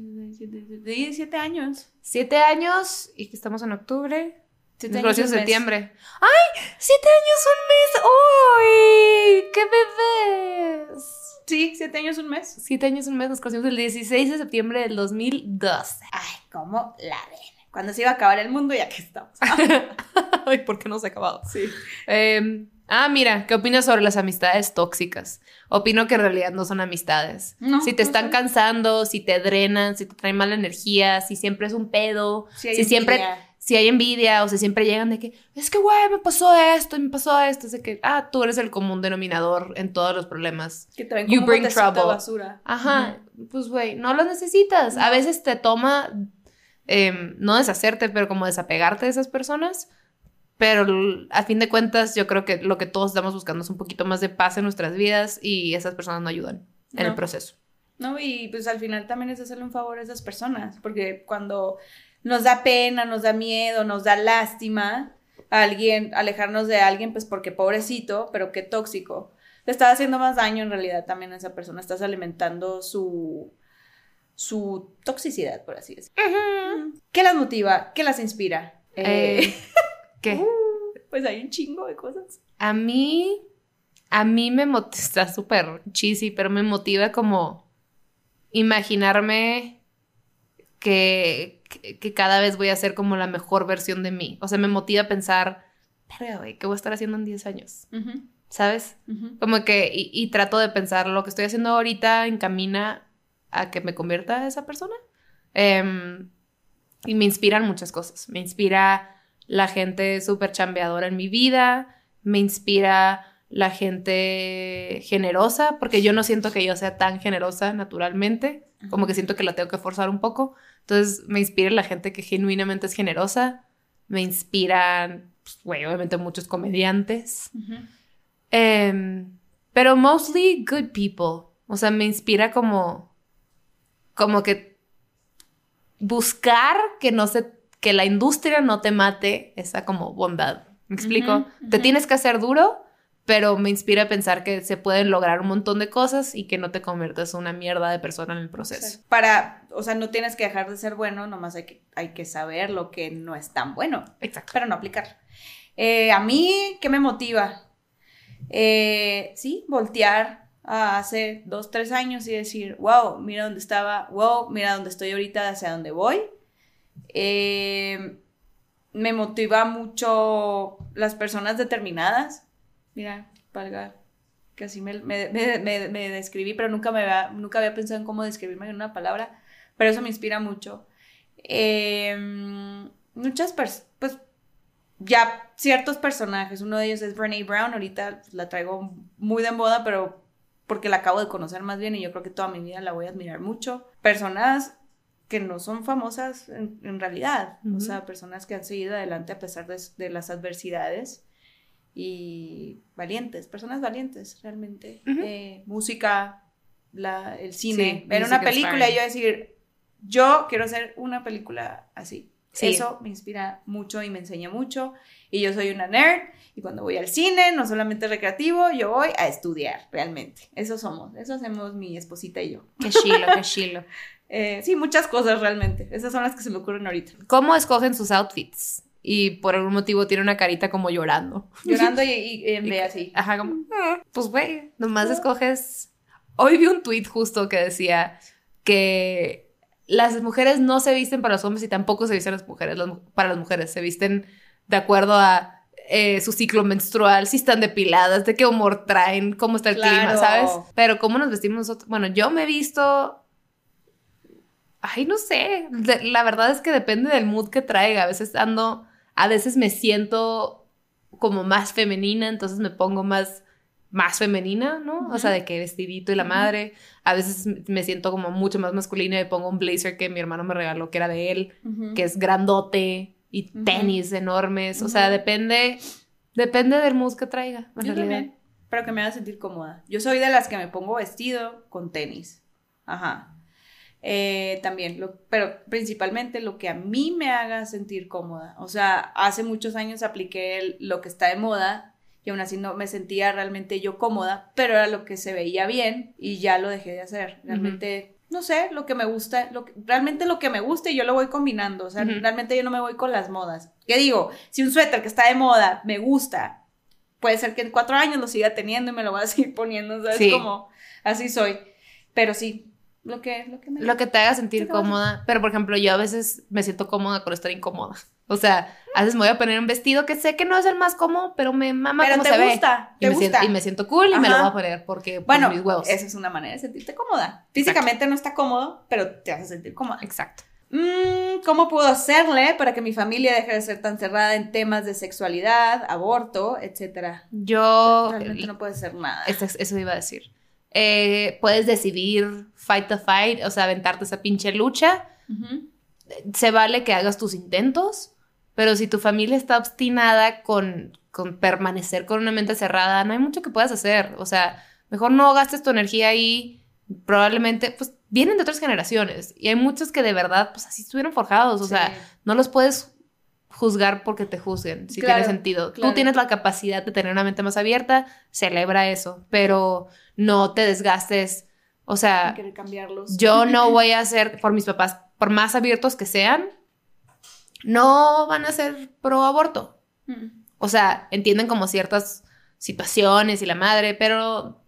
Sí, siete años. Siete años y que estamos en octubre. Siete años en septiembre. ¡Ay! ¡Siete años, un mes! ¡Uy! ¡Qué bebés! Sí, siete años, un mes. Siete años, un mes. Nos conocimos el 16 de septiembre del 2012. Ay, ¿cómo la ven? Cuando se iba a acabar el mundo, ya que estamos. Ay, ¿por qué no se ha acabado? Sí. Eh, ah, mira, ¿qué opinas sobre las amistades tóxicas? Opino que en realidad no son amistades. No, si te no están son. cansando, si te drenan, si te traen mala energía, si siempre es un pedo, Sí si siempre. Si hay envidia o si siempre llegan de que, es que, güey, me pasó esto me pasó esto. Es de que, ah, tú eres el común denominador en todos los problemas. Que te ven You bring trouble. basura. Ajá, pues, güey, no lo necesitas. A No. veces te toma, em, no deshacerte, pero como desapegarte de esas personas. Pero a fin de cuentas, yo creo que lo que todos estamos buscando es un poquito más de paz en nuestras vidas y esas personas no ayudan en el No. proceso. No, y pues al final también es hacerle un favor a esas personas, porque cuando nos da pena, nos da miedo, nos da lástima a alguien, alejarnos de alguien, pues porque pobrecito, pero qué tóxico. Le estás haciendo más daño en realidad también a esa persona, estás alimentando su, su toxicidad, por así decirlo. ¿Qué las motiva? ¿Qué las inspira? Eh, Eh, ¿Qué? pues hay un chingo de cosas. A mí, a mí me motiva, está súper cheesy, pero me motiva como imaginarme que, que, que cada vez voy a ser como la mejor versión de mí. O sea, me motiva a pensar, "Verga, güey, ¿qué voy a estar haciendo en 10 años? ¿Sabes? Como que, y, y trato de pensar, lo que estoy haciendo ahorita encamina a que me convierta en esa persona. Em, y me inspiran muchas cosas. Me inspira la gente súper chambeadora en mi vida, me inspira la gente generosa, porque yo no siento que yo sea tan generosa naturalmente, como que siento que la tengo que forzar un poco. Entonces me inspira la gente que genuinamente es generosa, me inspiran, pues, obviamente muchos comediantes. Em, pero mostly good people. O sea, me inspira como. como que buscar que no se. que la industria no te mate esa como bondad. ¿Me explico? Te tienes que hacer duro, pero me inspira a pensar que se pueden lograr un montón de cosas y que no te conviertas en una mierda de persona en el proceso. Exacto. Para, o sea, no tienes que dejar de ser bueno, nomás hay que, hay que saber lo que no es tan bueno, Exacto. pero no aplicarlo. Eh, a mí, ¿qué me motiva? Eh, sí, voltear a hace dos, tres años y decir, wow, mira dónde estaba, wow, mira dónde estoy ahorita, hacia dónde voy. Eh, me motiva mucho las personas determinadas. Mira, valga, que así me, me, me- me- describí, pero nunca, me había, nunca había pensado en cómo describirme en una palabra, pero eso me inspira mucho. Eh, muchas personas, pues ya ciertos personajes, uno de ellos es Brene Brown, ahorita pues, la traigo muy de moda, pero porque la acabo de conocer más bien y yo creo que toda mi vida la voy a admirar mucho. Personas que no son famosas en, en realidad, o Ujú. sea, personas que han seguido adelante a pesar de, de las adversidades y valientes, personas valientes realmente. Ujú. Eh, música, la, el cine, Sí, ver una película y yo decir, yo quiero hacer una película así. Sí. Eso me inspira mucho y me enseña mucho. Y yo soy una nerd y cuando voy al cine, no solamente recreativo, yo voy a estudiar realmente. Eso somos, eso hacemos mi esposita y yo. Qué chilo, qué chilo. Eh, sí, muchas cosas realmente. Esas son las que se me ocurren ahorita. ¿Cómo escogen sus outfits? Y por algún motivo tiene una carita como llorando. Llorando y, y, en vez así. Ajá, como, "Ah, pues güey, nomás escoges. Hoy vi un tweet justo que decía que las mujeres no se visten para los hombres y tampoco se visten las mujeres, las para las mujeres, se visten de acuerdo a eh, su ciclo menstrual, si están depiladas, de qué humor traen, cómo está el clima. ¿sabes? Pero cómo nos vestimos nosotros. Bueno, yo me he visto Ay, no sé. La verdad es que depende del mood que traiga. A veces ando, a veces me siento como más femenina, entonces me pongo más, más femenina, ¿no? O sea, de que vestidito y la madre. A veces me siento como mucho más masculina y me pongo un blazer que mi hermano me regaló, que era de él, que es grandote y tenis enormes. O sea, depende, depende del mood que traiga. en Yo realidad. también, pero que me haga sentir cómoda. Yo soy de las que me pongo vestido con tenis. Ajá. Eh, también, lo- pero principalmente lo que a mí me haga sentir cómoda. O sea, hace muchos años apliqué el- lo que está de moda y aún así no me sentía realmente yo cómoda, pero era lo que se veía bien y ya lo dejé de hacer. Realmente, no sé, lo que me gusta, lo que- realmente lo que me gusta y yo lo voy combinando. O sea, realmente yo no me voy con las modas. ¿Qué digo? Si un suéter que está de moda me gusta, puede ser que en cuatro años lo siga teniendo y me lo voy a seguir poniendo, ¿sabes? Sí. Como, así soy. Pero sí, lo que, lo que me... Lo que te haga sentir ¿Qué te vas a- cómoda. Pero, por ejemplo, yo a veces me siento cómoda con estar incómoda. O sea, a veces me voy a poner un vestido que sé que no es el más cómodo, pero me mama Pero cómo te se gusta, ve. te y, me siento, y me siento cool y me lo voy a poner porque por Bueno, mis huevos. esa es una manera de sentirte cómoda. Físicamente no está cómodo, pero te hace sentir cómoda. Exacto. Mm, ¿Cómo puedo hacerle para que mi familia deje de ser tan cerrada en temas de sexualidad, aborto, etcétera? Yo. Realmente no puede ser nada. Eso, eso iba a decir. Eh, puedes decidir fight the fight, o sea, aventarte esa pinche lucha. Se vale que hagas tus intentos, pero si tu familia está obstinada con, con permanecer con una mente cerrada, no hay mucho que puedas hacer. O sea, mejor no gastes tu energía ahí. Probablemente, pues, vienen de otras generaciones y hay muchos que de verdad, pues, así estuvieron forjados. O sea, no los puedes juzgar porque te juzguen, si Claro, tiene sentido. claro. Tú tienes la capacidad de tener una mente más abierta, celebra eso, pero no te desgastes. O sea, cambiarlos. yo no voy a hacer por mis papás, por más abiertos que sean, no van a ser pro aborto. Mm. O sea, entienden como ciertas situaciones y la madre, pero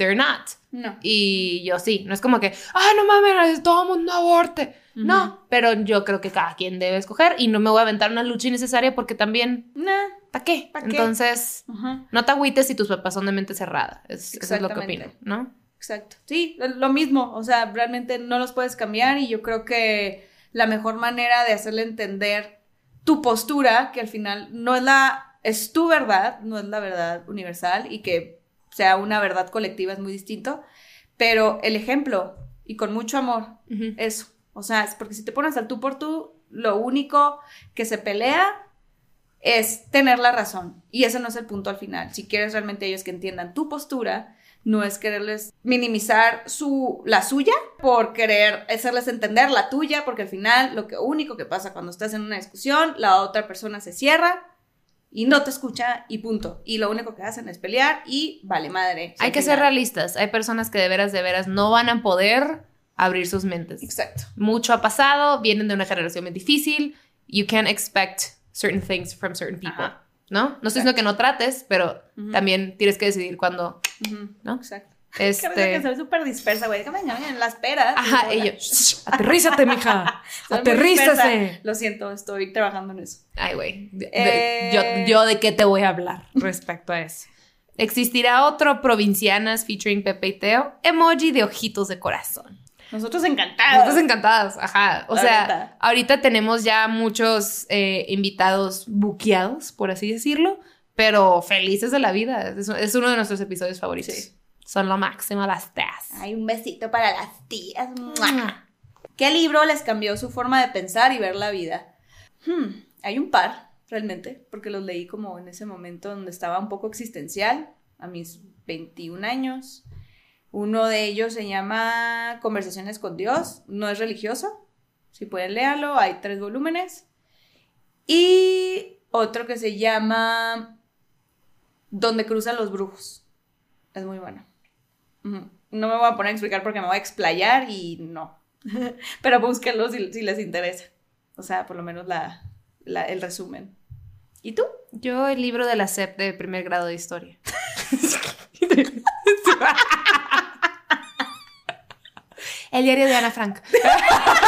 they're not. No. Y yo sí, no es como que, ah, no mames, todo el mundo aborte. No, pero yo creo que cada quien debe escoger y no me voy a aventar una lucha innecesaria porque también, Nah. ¿para qué? ¿Pa' qué? Entonces, no te agüites si tus papás son de mente cerrada. Es, eso es lo que opino, ¿no? Exacto. Sí, lo mismo. O sea, realmente no los puedes cambiar y yo creo que la mejor manera de hacerle entender tu postura, que al final no es la, es tu verdad, no es la verdad universal y que sea una verdad colectiva es muy distinto, pero el ejemplo y con mucho amor, eso. O sea, es porque si te pones al tú por tú, lo único que se pelea es tener la razón. Y ese no es el punto al final. Si quieres realmente ellos que entiendan tu postura, no es quererles minimizar su, la suya por querer hacerles entender la tuya, porque al final lo que único que pasa cuando estás en una discusión, la otra persona se cierra y no te escucha y punto. Y lo único que hacen es pelear y vale madre. Hay que ser realistas. Hay personas que de veras, de veras no van a poder abrir sus mentes. Exacto. Mucho ha pasado, vienen de una generación muy difícil. You can't expect certain things from certain people. Ajá. ¿No? No estoy diciendo que no trates, pero también tienes que decidir cuándo, ¿no? Exacto. Que veces que Este. soy súper dispersa, güey. Déjame en las peras. Ajá, y yo, "Shh, aterrízate, mija. Aterrízate. Lo siento, estoy trabajando en eso. Ay, güey. Eh. Yo, yo de qué te voy a hablar respecto a eso. Existirá otro Provincianas featuring Pepe y Teo, emoji de ojitos de corazón. Nosotros encantados. Nosotros encantadas, ajá. O La sea, ahorita tenemos ya muchos eh, invitados buqueados, por así decirlo, pero felices de la vida. Es, es uno de nuestros episodios favoritos. Sí. Son lo máximo las teas. Ay, un besito para las tías. ¡Mua! ¿Qué libro les cambió su forma de pensar y ver la vida? Hmm, hay un par, realmente, porque los leí como en ese momento donde estaba un poco existencial, a mis 21 años. Uno de ellos se llama Conversaciones con Dios, no es religioso, si pueden leerlo, hay tres volúmenes. Y otro que se llama Donde cruzan los brujos, es muy bueno. No me voy a poner a explicar porque me voy a explayar y no. Pero búsquenlo si, si les interesa. O sea, por lo menos la, la- el resumen. ¿Y tú? Yo el libro de la SEP de primer grado de historia. el diario de Ana Frank.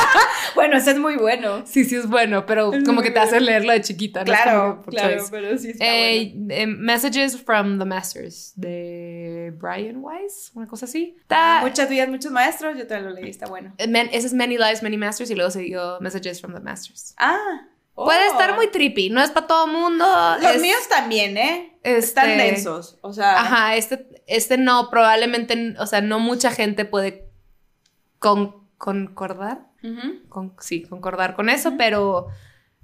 Bueno, ese es muy bueno. Sí, sí es bueno, pero Es como que te hace leerlo de chiquita. ¿no? Claro, claro, choice. pero sí está Eh, bueno. eh, Messages from the Masters de Brian Weiss, una cosa así. Está- Muchas vidas, muchos maestros, yo también lo leí, está bueno. eh, Man- ese es Many Lives, Many Masters y luego siguió Messages from the Masters. Ah. Puede oh. estar muy trippy, no es para todo mundo. Los es- míos también, ¿eh? este- Están densos, o sea... Ajá, este, este no, probablemente, o sea, no mucha gente puede con- concordar. Con, sí, concordar con eso, pero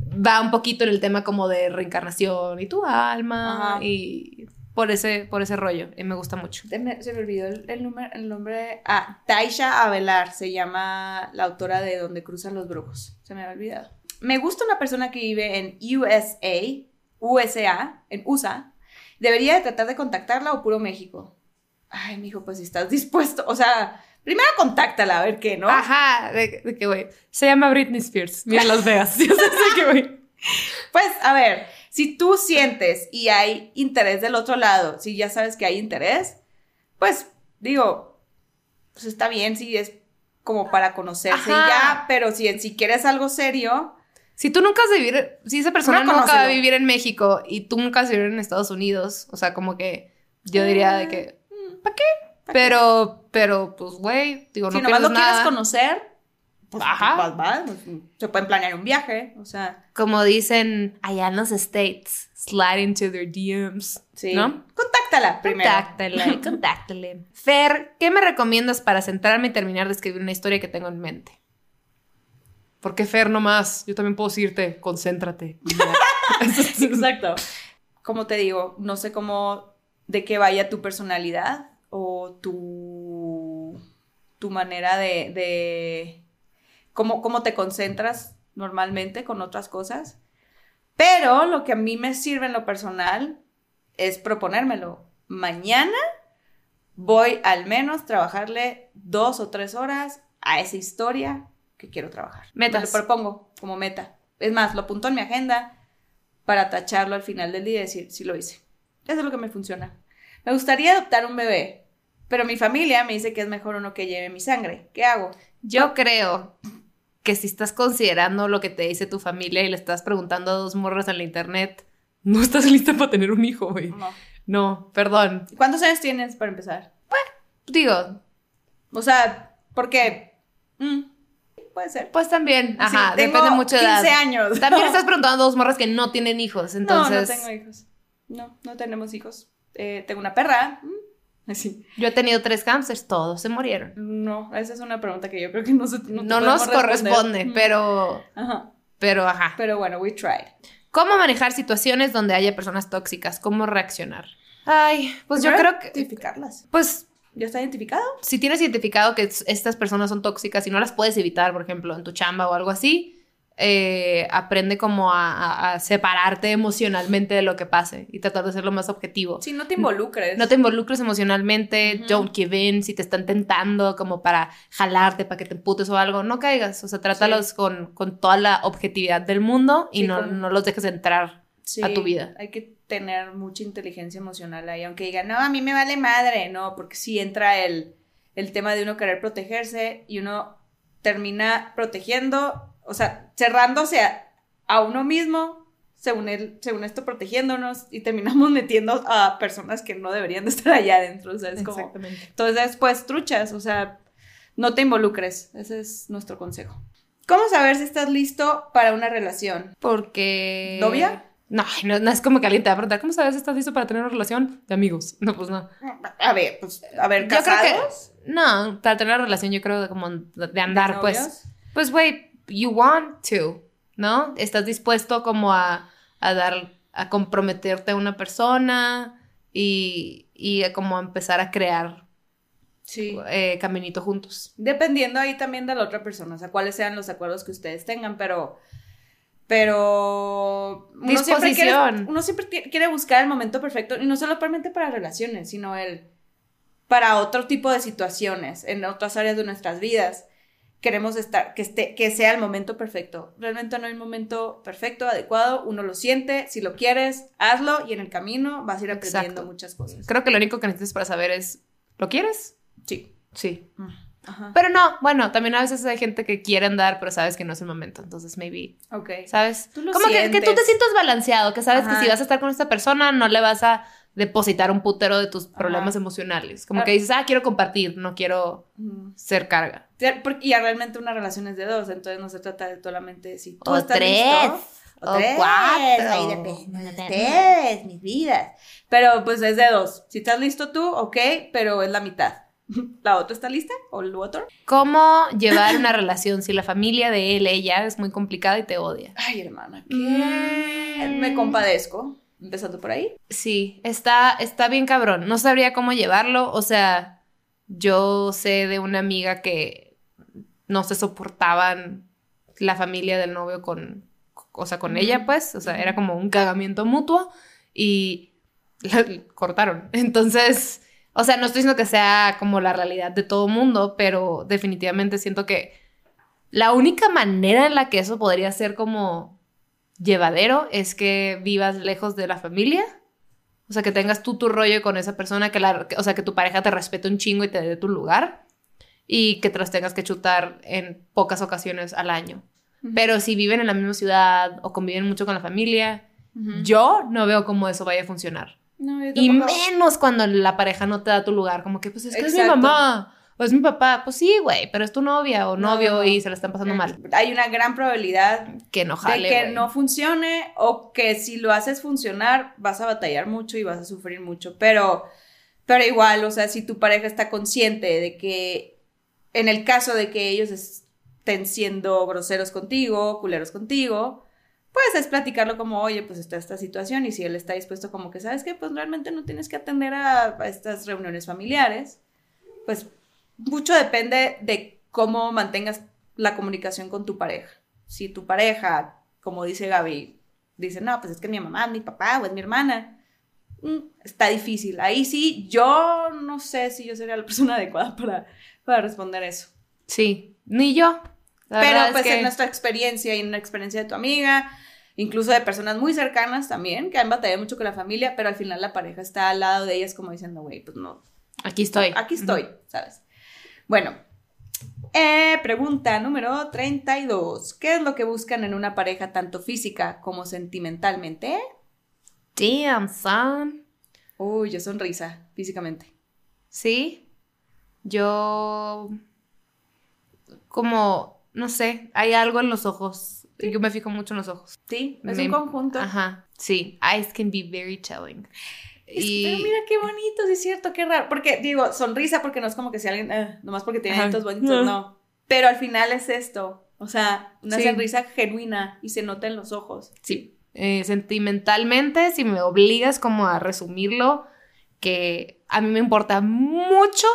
va un poquito en el tema como de reencarnación y tu alma Ajá. y por ese, por ese rollo. Y me gusta mucho. Se me, se me olvidó el, el número, el nombre. Ah, Taisha Avelar se llama la autora de Donde cruzan los brujos. Se me había olvidado. Me gusta una persona que vive en USA, USA, en USA. Debería de tratar de contactarla o puro México. Ay, mijo, pues si estás dispuesto. O sea, primero contáctala a ver qué, ¿no? Ajá, de, de que, güey, se llama Britney Spears. Mira Las Vegas. Yo sé que, güey. Pues, a ver, si tú sientes y hay interés del otro lado, si ya sabes que hay interés, pues digo, pues está bien si es como para conocerse y Ajá. ya, pero si, si quieres algo serio, Si tú nunca has vivir, si esa persona No, nunca va a vivir en México y tú nunca has vivir en Estados Unidos, o sea, como que yo diría de que, ¿para qué? Pero, pero, pues, güey, digo, si no nomás lo quieres nada. conocer, pues Ajá. vas, vas, pues, se pueden planear un viaje, o sea, Como dicen allá en los States, slide into their DMs, sí. ¿no? Contáctala primero. Contáctale, contáctale. Fer, ¿qué me recomiendas para sentarme y terminar de escribir una historia que tengo en mente? ¿Por qué Fer nomás? Yo también puedo decirte, concéntrate. Exacto. Como te digo, no sé cómo, de qué vaya tu personalidad o tu, tu manera de, de cómo, cómo te concentras normalmente con otras cosas. Pero lo que a mí me sirve en lo personal es proponérmelo. Mañana voy al menos trabajarle dos o tres horas a esa historia que quiero trabajar. Metas. Me lo propongo como meta. Es más, lo apunto en mi agenda para tacharlo al final del día y decir, sí lo hice. Eso es lo que me funciona. Me gustaría adoptar un bebé, pero mi familia me dice que es mejor uno que lleve mi sangre. ¿Qué hago? Yo creo que si estás considerando lo que te dice tu familia y le estás preguntando a dos morras en la internet, no estás lista para tener un hijo, güey. No. No, perdón. ¿Cuántos años tienes para empezar? Digo, O sea, porque... mm, puede ser. pues también, ajá, depende mucho de edad. 15 años. También estás preguntando a dos morras que no tienen hijos, entonces No, no tengo hijos. No, no tenemos hijos. Eh, tengo una perra. mm, Así. yo he tenido tres hamsters, todos se murieron. No, esa es una pregunta que yo creo que no, se, No, te nos responder. corresponde, Mm. pero, Ajá. pero, ajá. Pero bueno, we tried. ¿Cómo manejar situaciones donde haya personas tóxicas? ¿Cómo reaccionar? Ay, pues yo creo que, Identificarlas. pues ¿Ya está identificado? si tienes identificado que estas personas son tóxicas y no las puedes evitar, por ejemplo, en tu chamba o algo así, eh, aprende como a, a- a separarte emocionalmente de lo que pase y tratar de ser lo más objetivo. Si no te involucres. No te involucres emocionalmente, Ujú. don't give in, si te están tentando como para jalarte, para que te emputes o algo, no caigas, o sea, trátalos con, con toda la objetividad del mundo y Sí, no, con- no los dejes entrar. Sí, a tu vida. Hay que tener mucha inteligencia emocional ahí, aunque digan, no, a mí me vale madre, no, porque sí entra el, el tema de uno querer protegerse y uno termina protegiendo, o sea, cerrándose a, a uno mismo, según, él, según esto, protegiéndonos y terminamos metiendo a personas que no deberían de estar allá adentro, o sea, es como... Entonces después truchas, o sea, no te involucres, ese es nuestro consejo. ¿Cómo saber si estás listo para una relación? Porque... ¿Novia? No, no, no es como que alguien te va a preguntar, ¿cómo sabes si estás listo para tener una relación de amigos? No, pues no. A ver, pues, a ver, Yo creo ¿casados? que... No, para tener una relación yo creo de como de andar, pues. ¿Novios? Pues, güey, you want to, ¿no? Estás dispuesto como a, a dar, a comprometerte a una persona y, y a como a empezar a crear Sí. eh, caminito juntos. Dependiendo ahí también de la otra persona, o sea, cuáles sean los acuerdos que ustedes tengan, pero... Pero... Uno siempre, quiere, uno siempre quiere buscar el momento perfecto, y no solamente para relaciones, sino el... para otro tipo de situaciones, en otras áreas de nuestras vidas. Queremos estar, que, esté, que sea el momento perfecto. Realmente no hay un momento perfecto, adecuado, uno lo siente, si lo quieres, hazlo y en el camino vas a ir aprendiendo Exacto. muchas cosas. Creo que lo único que necesitas para saber es, ¿lo quieres? Sí. Sí. Ajá. Pero no, bueno, también a veces hay gente que quiere andar, pero sabes que no es el momento. Entonces, maybe, Ok. ¿sabes? Tú lo Como que, que tú te sientas balanceado, que sabes Ajá. que si vas a estar con esta persona, no le vas a depositar un putero de tus problemas Ajá. emocionales. Como que dices, ah, quiero compartir, no quiero Ujú. ser carga. Ya realmente una relación es de dos, entonces no se trata de solamente si tú O estás tres, listo, o cuatro. ahí depende de ustedes, mis vidas. Pero pues es de dos. Si estás listo tú, ok, pero es la mitad. ¿La otra está lista? ¿O el otro? ¿Cómo llevar una relación si la familia de él, ella, es muy complicada y te odia? Ay, hermana, ¿qué? Mm. Me compadezco. Empezando por ahí. Sí, está, está bien cabrón. No sabría cómo llevarlo. O sea, yo sé de una amiga que no se soportaban la familia del novio con, o sea, con ella, pues. O sea, era como un cagamiento mutuo y la cortaron. Entonces, o sea, no estoy diciendo que sea como la realidad de todo mundo, pero definitivamente siento que la única manera en la que eso podría ser como llevadero es que vivas lejos de la familia. O sea, que tengas tú tu rollo con esa persona, que la, o sea, que tu pareja te respete un chingo y te dé tu lugar. Y que te las tengas que chutar en pocas ocasiones al año. Pero si viven en la misma ciudad o conviven mucho con la familia, yo no veo cómo eso vaya a funcionar. No, Y menos cuando la pareja no te da tu lugar, como que pues es que es mi mamá o es mi papá. Pues sí, güey, pero es tu novia o No. novio y se la están pasando mal. Hay una gran probabilidad Que no de jale, que güey. no funcione o que si lo haces funcionar vas a batallar mucho y vas a sufrir mucho, pero pero igual, o sea, si tu pareja está consciente de que en el caso de que ellos estén siendo groseros contigo, culeros contigo, pues es platicarlo como, oye, pues está esta situación y si él está dispuesto como que, ¿sabes qué? Pues realmente no tienes que atender a, a estas reuniones familiares, pues mucho depende de cómo mantengas la comunicación con tu pareja. Si tu pareja, como dice Gaby, dice, no, pues es que mi mamá, mi papá o es mi hermana, mm, está difícil. Ahí sí, yo no sé si yo sería la persona adecuada para, para responder eso. Sí, ni yo. La Pero es pues que- en nuestra experiencia y en la experiencia de tu amiga, incluso de personas muy cercanas también, que han batallado mucho con la familia, pero al final la pareja está al lado de ellas como diciendo, güey, pues no, Aquí estoy. aquí estoy, ¿sabes? Bueno, eh, pregunta número 32. ¿Qué es lo que buscan en una pareja tanto física como sentimentalmente? Damn, son. Uy, yo sonrisa, físicamente. Sí. Yo. Como. No sé. Hay algo en los ojos. Yo me fijo mucho en los ojos. Sí, es Me- un conjunto. Ajá. Sí. Eyes can be very telling. Es- Y- Pero mira qué bonito, sí es cierto, qué raro. Porque digo, sonrisa porque no es como que si alguien, eh, nomás porque tiene dientes bonitos, no. Pero al final es esto. O sea, una Sí. sonrisa genuina y se nota en los ojos. Sí. Eh, sentimentalmente, si me obligas como a resumirlo, que a mí me importa mucho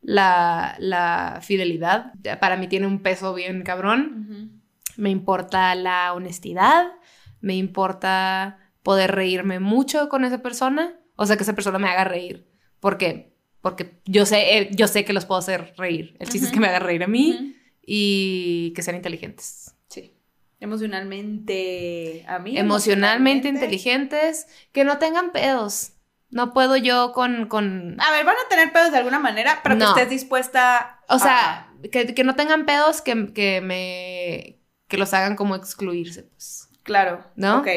la, la fidelidad. Para mí tiene un peso bien cabrón. Me importa la honestidad. Me importa poder reírme mucho con esa persona. O sea, que esa persona me haga reír. ¿Por qué? Porque yo sé, eh, yo sé que los puedo hacer reír. El chiste es que me haga reír a mí y que sean inteligentes. Sí. Emocionalmente a mí. emocionalmente inteligentes, que no tengan pedos. No puedo yo con, con A ver, van a tener pedos de alguna manera, pero No. que estés dispuesta. o a- sea, que, que no tengan pedos que, que me, que los hagan como excluirse, pues. claro. ¿No? Ok.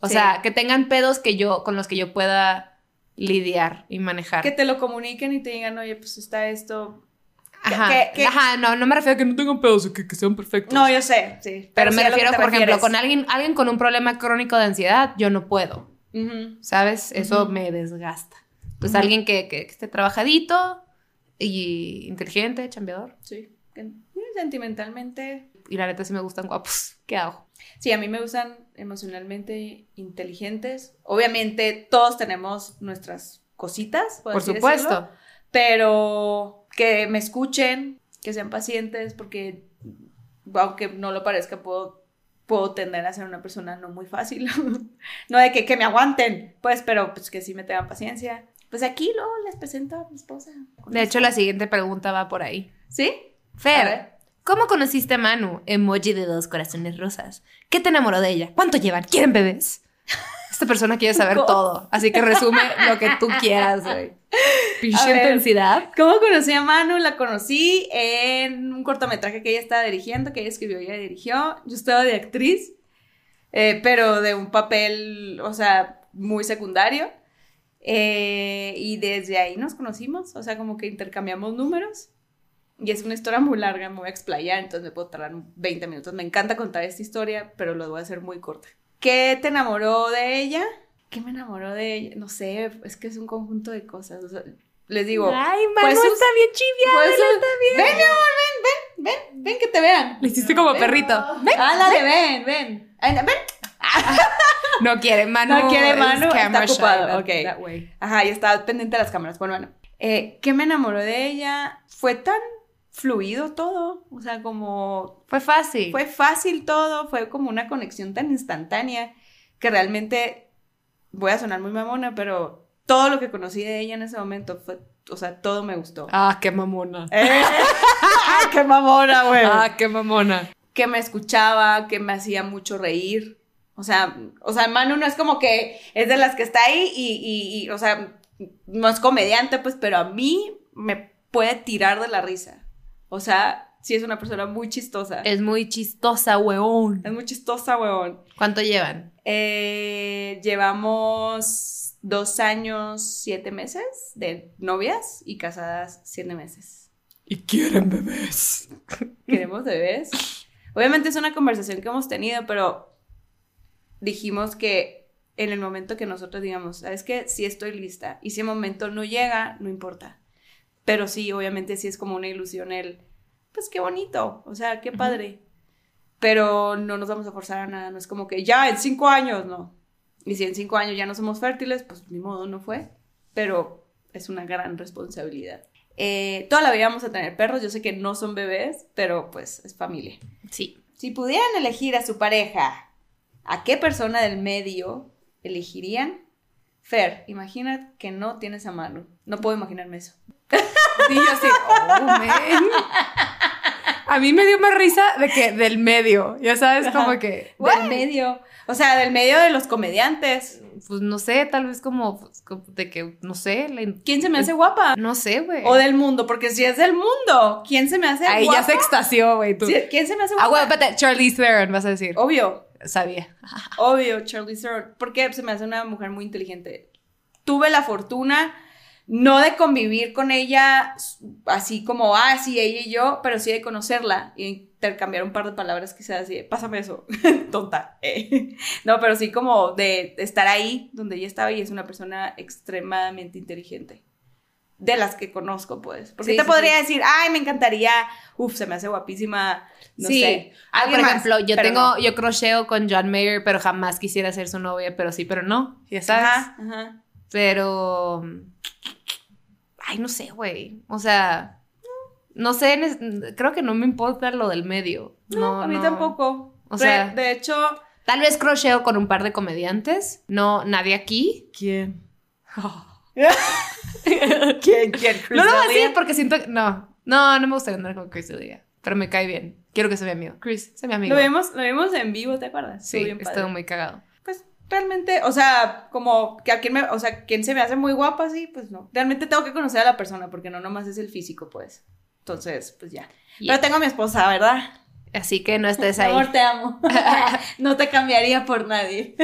O Sí. sea, que tengan pedos que yo, con los que yo pueda lidiar y manejar. Que te lo comuniquen y te digan, oye, pues está esto. Ajá, que- que- ajá, no, no me refiero a que no tengan pedos, que, que sean perfectos. No, yo sé, sí. pero me refiero, por ejemplo, con alguien, alguien con un problema crónico de ansiedad, yo no puedo. ¿sabes? Eso me desgasta. Ujú. alguien que, que- que esté trabajadito y inteligente, chambeador. Sí. Sentimentalmente. Y la neta sí me gustan guapos. ¿Qué hago? Sí, a mí me gustan emocionalmente inteligentes. Obviamente, todos tenemos nuestras cositas, por, Por así supuesto. decirlo, pero que me escuchen, que sean pacientes, porque aunque no lo parezca, puedo, puedo tender a ser una persona no muy fácil. no de que, que me aguanten, pues, pero pues que sí me tengan paciencia. Pues aquí luego les presento a mi esposa. De hecho, la siguiente pregunta va por ahí. ¿Sí? Fer. ¿Cómo conociste a Manu? Emoji de dos corazones rosas. ¿Qué te enamoró de ella? ¿Cuánto llevan? ¿Quieren bebés? Esta persona quiere saber todo, así que resume lo que tú quieras, güey. Pinche intensidad. ¿Cómo conocí a Manu? La conocí en un cortometraje que ella estaba dirigiendo, que ella escribió y ella dirigió. Yo estaba de actriz, eh, pero de un papel, o sea, muy secundario. Eh, y desde ahí nos conocimos, o sea, como que intercambiamos números. Y es una historia muy larga, me voy a explayar, entonces me puedo tardar 20 minutos. Me encanta contar esta historia, pero lo voy a hacer muy corta. ¿Qué te enamoró de ella? ¿Qué me enamoró de ella? No sé, es que es un conjunto de cosas. O sea, les digo. Ay, Manu está bien chiviada, está bien. Ven, mi amor, ven, ven, ven, ven que te vean. Le hiciste como perrito. Ven. Ándale, ven, ven. Ven. No quiere, Manu. No quiere, Manu. Está ocupado. ok. Ajá, y está pendiente de las cámaras. Bueno, bueno. Eh, ¿Qué me enamoró de ella? Fue tan fluido todo, o sea, como... Fue fácil. Fue fácil todo, fue como una conexión tan instantánea que realmente, voy a sonar muy mamona, pero todo lo que conocí de ella en ese momento fue, o sea, todo me gustó. Ah, qué mamona. Eh, qué mamona, güey. Ah, qué mamona. Que me escuchaba, que me hacía mucho reír. O sea, o sea, Manu no es como que es de las que está ahí y, y, y o sea, no es comediante, pues, pero a mí me puede tirar de la risa. O sea, sí es una persona muy chistosa. Es muy chistosa, weón. Es muy chistosa, weón. ¿Cuánto llevan? Eh, llevamos dos años, siete meses de novias y casadas siete meses. Y quieren bebés. Queremos bebés. Obviamente es una conversación que hemos tenido, pero dijimos que en el momento que nosotros digamos, ¿sabes qué? Sí estoy lista. Y si el momento no llega, no importa. Pero sí, obviamente sí es como una ilusión el, pues qué bonito, o sea, qué padre. Pero no nos vamos a forzar a nada, no es como que ya en cinco años, no. Y si en cinco años ya no somos fértiles, pues ni modo, no fue. Pero es una gran responsabilidad. Eh, toda la vida vamos a tener perros, yo sé que no son bebés, pero pues es familia. Sí. Si pudieran elegir a su pareja, ¿a qué persona del medio elegirían? Fer, imagina que no tienes a mano. No puedo imaginarme eso. Y yo así, oh, man. A mí me dio más risa de que del medio, ya sabes, como que... Del medio. O sea, del medio de los comediantes. Pues no sé, tal vez como, pues, como de que, no sé. la- ¿Quién se me hace guapa? No sé, güey. O del mundo, porque si es del mundo, ¿quién se me hace Ahí guapa? ya se extasió, güey, tú. ¿Quién se me hace Ah, guapa? güey, espérate, Charlize Theron, vas a decir. Obvio, Sabía. obvio, Charlize Theron. Porque se me hace una mujer muy inteligente. Tuve la fortuna no de convivir con ella así como, ah, ella y yo, pero sí de conocerla y intercambiar un par de palabras quizás así, pásame eso, tonta. eh. No, pero sí como de estar ahí donde ella estaba y es una persona extremadamente inteligente. De las que conozco, pues. Porque Sí, te sí, podría sí. decir, ay, me encantaría, uf, se me hace guapísima, no sí. sé. Ah, por más, ejemplo, yo tengo, no. yo crocheo con John Mayer, pero jamás quisiera ser su novia, pero sí, pero no, ya sabes. Ajá, ajá. Pero. Ay, no sé, güey. O sea. No sé, creo que no me importa lo del medio. No, a mí no. tampoco. O sea- de hecho, Tal vez crocheo con un par de comediantes. No, nadie aquí. ¿quién? ¿Quién? ¿Quién? No lo voy a decir porque siento que. No, no, no me gusta andar con Chris D'Elia. Pero me cae bien. Quiero que sea mi amigo. Chris, sea mi amigo. Lo vimos, lo vimos en vivo, ¿te acuerdas? Sí, Estuvo muy cagado. Pues realmente, o sea, como que a quien me, o sea, quien se me hace muy guapa, sí, pues no. Realmente tengo que conocer a la persona porque no nomás es el físico, pues. Entonces, pues ya. Yeah. Pero tengo a mi esposa, ¿verdad? Así que no estés ahí. amor, te amo. no te cambiaría por nadie.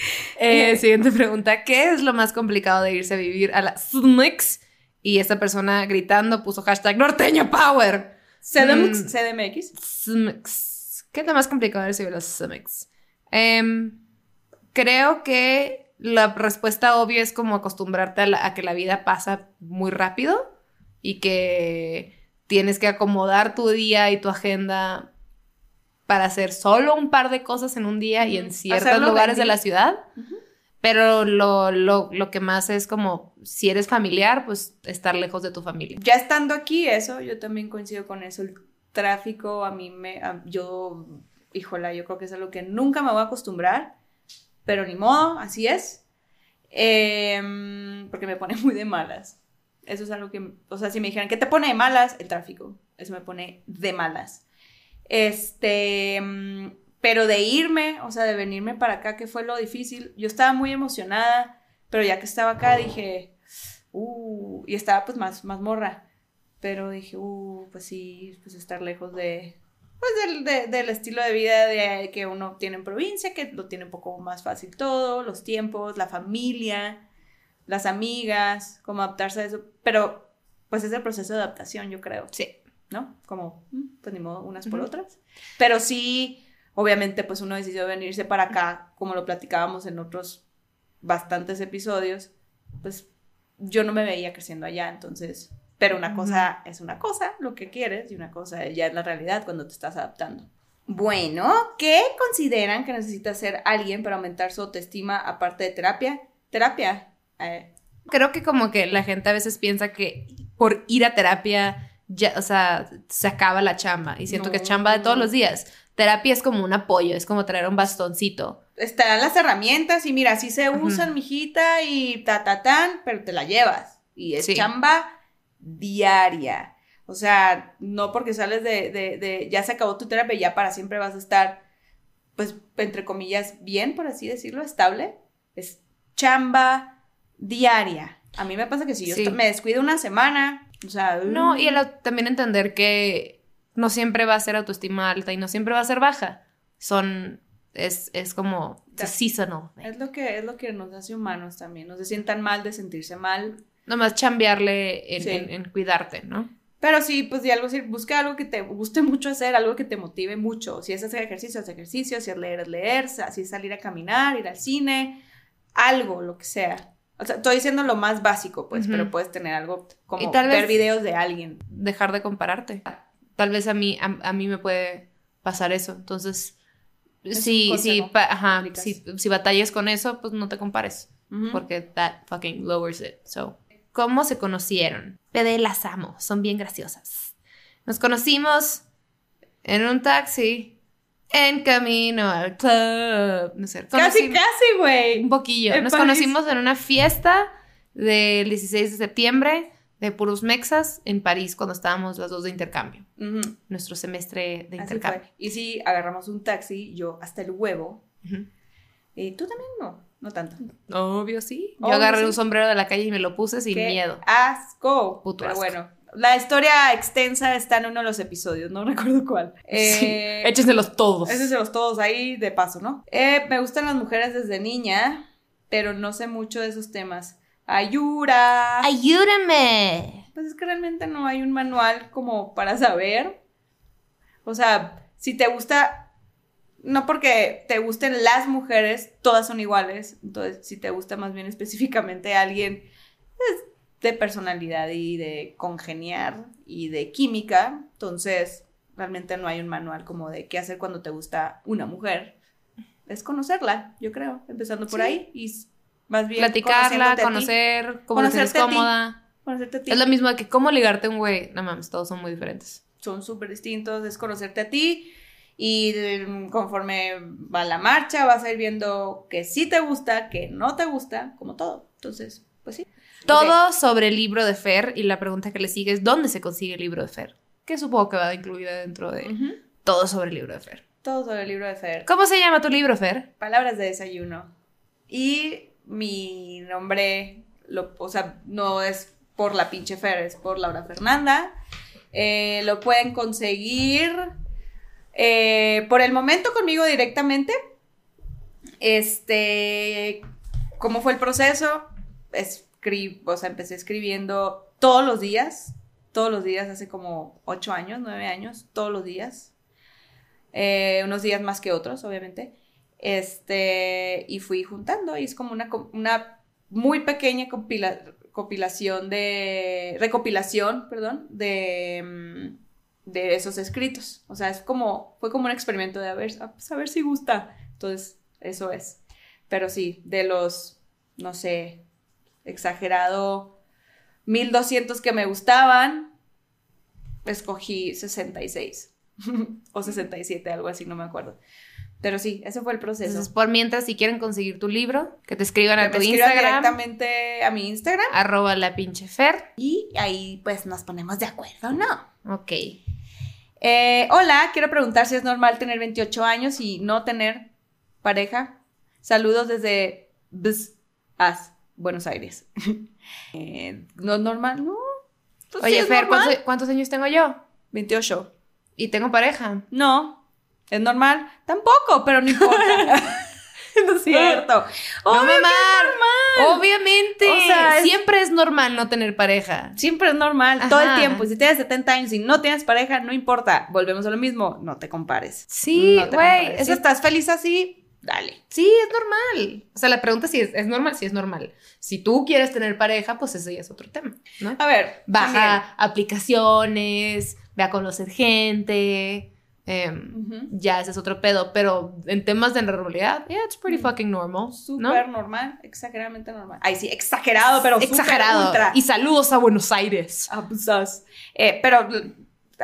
Eh, siguiente pregunta. ¿Qué es lo más complicado de irse a vivir a la SMX? Y esta persona gritando puso hashtag norteño power. CDMX. Mm. CDMX. SMX. ¿Qué es lo más complicado de irse a vivir a la SMX? Em, creo que la respuesta obvia es como acostumbrarte a, la- a que la vida pasa muy rápido y que tienes que acomodar tu día y tu agenda para hacer solo un par de cosas en un día y en ciertos Hacerlo lugares de la ciudad. Pero lo, lo, lo que más es como, si eres familiar, pues estar lejos de tu familia. Ya estando aquí, eso, yo también coincido con eso. El tráfico a mí me, a- yo, híjola, yo creo que es algo que nunca me voy a acostumbrar, pero ni modo, así es. Em, porque me pone muy de malas. Eso es algo que, o sea, si me dijeran, ¿qué te pone de malas? El tráfico. eso me pone de malas. Este, pero de irme, o sea, de venirme para acá, que fue lo difícil, yo estaba muy emocionada, pero ya que estaba acá dije, uh, y estaba pues más, más morra, pero dije, uh, pues sí, pues estar lejos de, pues del, del estilo de vida de, que uno tiene en provincia, que lo tiene un poco más fácil todo, los tiempos, la familia, las amigas, cómo adaptarse a eso, pero pues es el proceso de adaptación, yo creo. Sí. ¿No? Como, mm, pues ni modo, unas por otras. Pero sí, obviamente, pues uno decidió venirse para acá, como lo platicábamos en otros bastantes episodios, pues yo no me veía creciendo allá, entonces, pero una cosa es una cosa, lo que quieres, y una cosa ya es la realidad cuando te estás adaptando. Bueno, ¿qué consideran que necesita hacer alguien para aumentar su autoestima aparte de terapia? Terapia. Eh, Creo que como que la gente a veces piensa que por ir a terapia, ya, o sea, se acaba la chamba. Y siento que es chamba de todos los días. Terapia es como un apoyo, es como traer un bastoncito. Están las herramientas y mira, así se usan, mijita, y ta, ta, tan, pero te la llevas. Y es Sí. chamba diaria. O sea, no porque sales de, de, de, ya se acabó tu terapia, ya para siempre vas a estar, pues, entre comillas, bien, por así decirlo, estable. Es chamba diaria. A mí me pasa que si yo Sí. me descuido una semana, o sea... No, y mm, el también entender que no siempre va a ser autoestima alta y no siempre va a ser baja. Son, es, es como seasonal. Es lo que, es lo que nos hace humanos también. No se sientan mal de sentirse mal. Nomás chambearle en, Sí. en- en cuidarte, ¿no? Pero sí, pues di algo, sí, busca algo que te guste mucho hacer, algo que te motive mucho. Si es hacer ejercicio, hacer ejercicio. Si es leer, es leer. Si es salir a caminar, ir al cine. Algo, lo que sea. O sea, estoy diciendo lo más básico, pues, pero puedes tener algo como Y tal ver vez- videos de alguien. Dejar de compararte. Tal vez a mí, a, a mí me puede pasar eso. Entonces, Es sí, sí, ajá, si, si batallas con eso, pues no te compares. Porque that fucking lowers it. So, ¿cómo se conocieron? Pede las amo, son bien graciosas. Nos conocimos en un taxi en camino al club. No sé, Casi, conocí- casi, güey. un poquillo. En Nos París. conocimos en una fiesta del 16 de septiembre de puros mexas en París cuando estábamos las dos de intercambio. Nuestro semestre de Así intercambio. fue. Y sí, agarramos un taxi, yo hasta el huevo. Y tú también no, no tanto. Obvio, sí. Yo agarré sí. un sombrero de la calle y me lo puse sin ¡Qué miedo. Asco. Puto Pero asco. bueno, la historia extensa está en uno de los episodios, no recuerdo cuál. Sí, Eh, échenselos todos. Échenselos todos ahí de paso, ¿no? Eh, me gustan las mujeres desde niña, pero no sé mucho de esos temas. Ayura. ¡Ayúdame! Pues es que realmente no hay un manual como para saber. O sea, si te gusta, no porque te gusten las mujeres, todas son iguales. Entonces, si te gusta más bien específicamente alguien pues, de personalidad y de congeniar y de química, entonces realmente no hay un manual como de qué hacer cuando te gusta una mujer. Es conocerla, yo creo, empezando por Sí. ahí y más bien Platicarla, a ti, conocer cómo te cómoda. conocerte a ti. Es lo mismo que cómo ligarte a un güey. No mames, todos son muy diferentes. son súper distintos, es conocerte a ti y mm, conforme va la marcha vas a ir viendo que sí te gusta, que no te gusta, como todo. Entonces, pues sí. Todo sobre el libro de Fer y la pregunta que le sigue es ¿dónde se consigue el libro de Fer? Que supongo que va incluida dentro de todo sobre el libro de Fer. Todo sobre el libro de Fer. ¿Cómo se llama tu libro, Fer? Palabras de desayuno. Y mi nombre, lo, o sea, no es por la pinche Fer, es por Laura Fernanda. Eh, lo pueden conseguir eh, por el momento conmigo directamente. Este, ¿cómo fue el proceso? O sea, empecé escribiendo todos los días, todos los días, hace como ocho años, nueve años, todos los días. Eh, unos días más que otros, obviamente. Este, y fui juntando, y es como una, una muy pequeña compila- compilación recopilación, perdón, de, mm, de esos escritos. O sea, es como, fue como un experimento de a ver, a, pues, a ver si gusta. Entonces, eso es. Pero sí, de los, no sé, exagerado, 1200 que me gustaban, escogí 66 o 67, algo así, no me acuerdo. Pero sí, ese fue el proceso. Entonces, por mientras, si quieren conseguir tu libro, que te escriban Que a me tu escriban Instagram, directamente a mi Instagram arroba la pinche Fer. y ahí pues nos ponemos de acuerdo, ¿no? Ok. Eh, hola, quiero preguntar si es normal tener 28 años y no tener pareja. Saludos desde Bs As, Buenos Aires. Eh, ¿No es normal? No. Pues Oye, Fer. ¿cuántos, cuántos años tengo yo? 28. Y tengo pareja. No. ¿Es normal? Tampoco, pero no importa. no es cierto. No, Obvio es mamá. normal. Obviamente. O sea, es- Siempre es normal no tener pareja. Siempre es normal, todo el tiempo. Si tienes 70 años y no tienes pareja, no importa. Volvemos a lo mismo, no te compares. Sí, No güey. Si eso estás feliz así, dale. Sí, es normal. O sea, la pregunta es si es, es normal, si es normal. Si tú quieres tener pareja, pues ese ya es otro tema, ¿no? A ver, Baja aplicaciones, ve a conocer gente. em, ya ese es otro pedo. Pero en temas de normalidad, yeah, it's pretty fucking normal. ¿no? Súper normal, exageradamente normal. Ay, sí, exagerado, pero Exagerado. ultra. Y saludos a Buenos Aires. Abusas. Eh, pero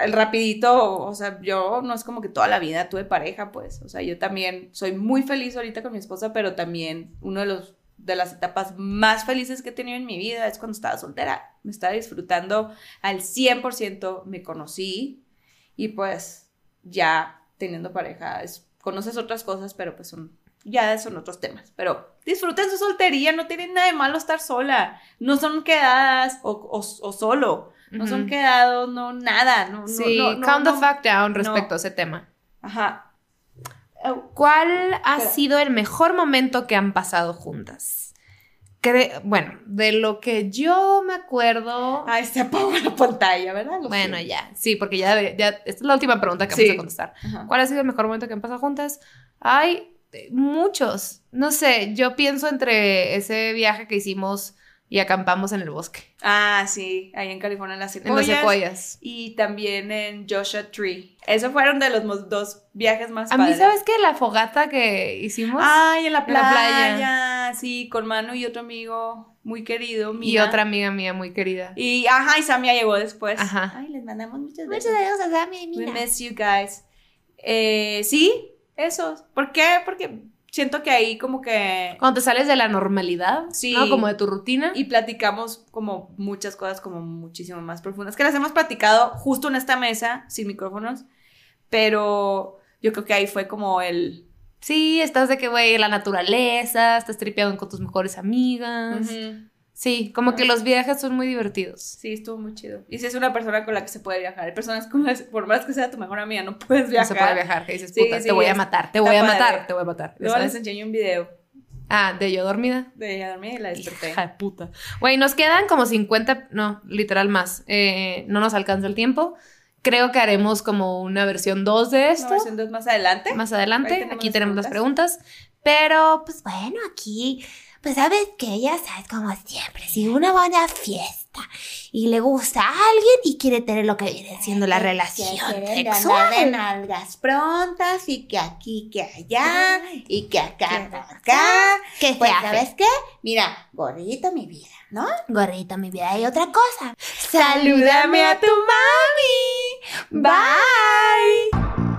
el rapidito, o sea, yo no es como que toda la vida tuve pareja, pues. O sea, yo también soy muy feliz ahorita con mi esposa, pero también uno de los de las etapas más felices que he tenido en mi vida es cuando estaba soltera. Me estaba disfrutando al 100%, me conocí y pues ya teniendo pareja, es- conoces otras cosas, pero pues ya son otros temas. Pero disfruten su soltería, no tienen nada de malo estar sola. No son quedadas o- o solo. No son Ujú. quedados, no, nada. No, Sí, no, no, calm the no. fuck down respecto a ese tema. Ajá. ¿Cuál ha Espera. sido el mejor momento que han pasado juntas? Cre- bueno, de lo que yo me acuerdo. Ay, se apagó la pantalla, ¿verdad? Lo bueno, ya, sí, porque ya, ya, esta es la última pregunta que Sí. vamos a contestar. Ajá. ¿Cuál ha sido el mejor momento que han pasado juntas? Hay eh, muchos. No sé, yo pienso entre ese viaje que hicimos y acampamos en el bosque, Ah, sí, ahí en California en las en los secuoyas. secuoyas. Y también en Joshua Tree. Esos fueron de los dos viajes más A mí. ¿sabes qué? La fogata que hicimos Ay, en la En la playa. Sí, con Manu y otro amigo muy querido. y Mía. otra amiga mía muy querida. Y, ajá, y Samia llegó después. Ajá. Ay, les mandamos muchos Muchas besos. gracias a Sammy y We Mina. miss you guys. Eh, sí, esos. ¿Por qué? Porque siento que ahí como que... Cuando te sales de la normalidad, Sí. ¿no? Como de tu rutina. Y platicamos como muchas cosas como muchísimo más profundas. Que las hemos platicado justo en esta mesa, sin micrófonos. Pero yo creo que ahí fue como el... Sí, estás de que, güey, la naturaleza, estás tripeando con tus mejores amigas. Ujú. Sí, como que los viajes son muy divertidos. Sí, estuvo muy chido. Y si es una persona con la que se puede viajar. Hay personas con las por más que sea tu mejor amiga, no puedes No viajar. se puede viajar, que dices, puta, sí, te voy a matar, te voy a padre. matar, te voy a matar. ¿ya Luego les enseñé un video Ah, de yo dormida. de ella dormir y la desperté. Hija de puta. Güey, nos quedan como 50, no, literal más. Eh, no nos alcanza el tiempo. Creo que haremos como una versión 2 de Una esto. versión dos más adelante. Más adelante. tenemos Aquí las tenemos las preguntas. Pero, pues bueno, aquí, pues sabes que ya sabes, como siempre, si una buena fiesta y le gusta a alguien y quiere tener lo que viene siendo la relación sexual. nalgas prontas y que aquí, que allá y que acá, Que acá. ¿Qué se Pues? ¿sabes qué? Mira, gorrito mi vida, ¿no? Gorrito, mi vida, hay otra cosa. Salúdame a tu mami. Bye.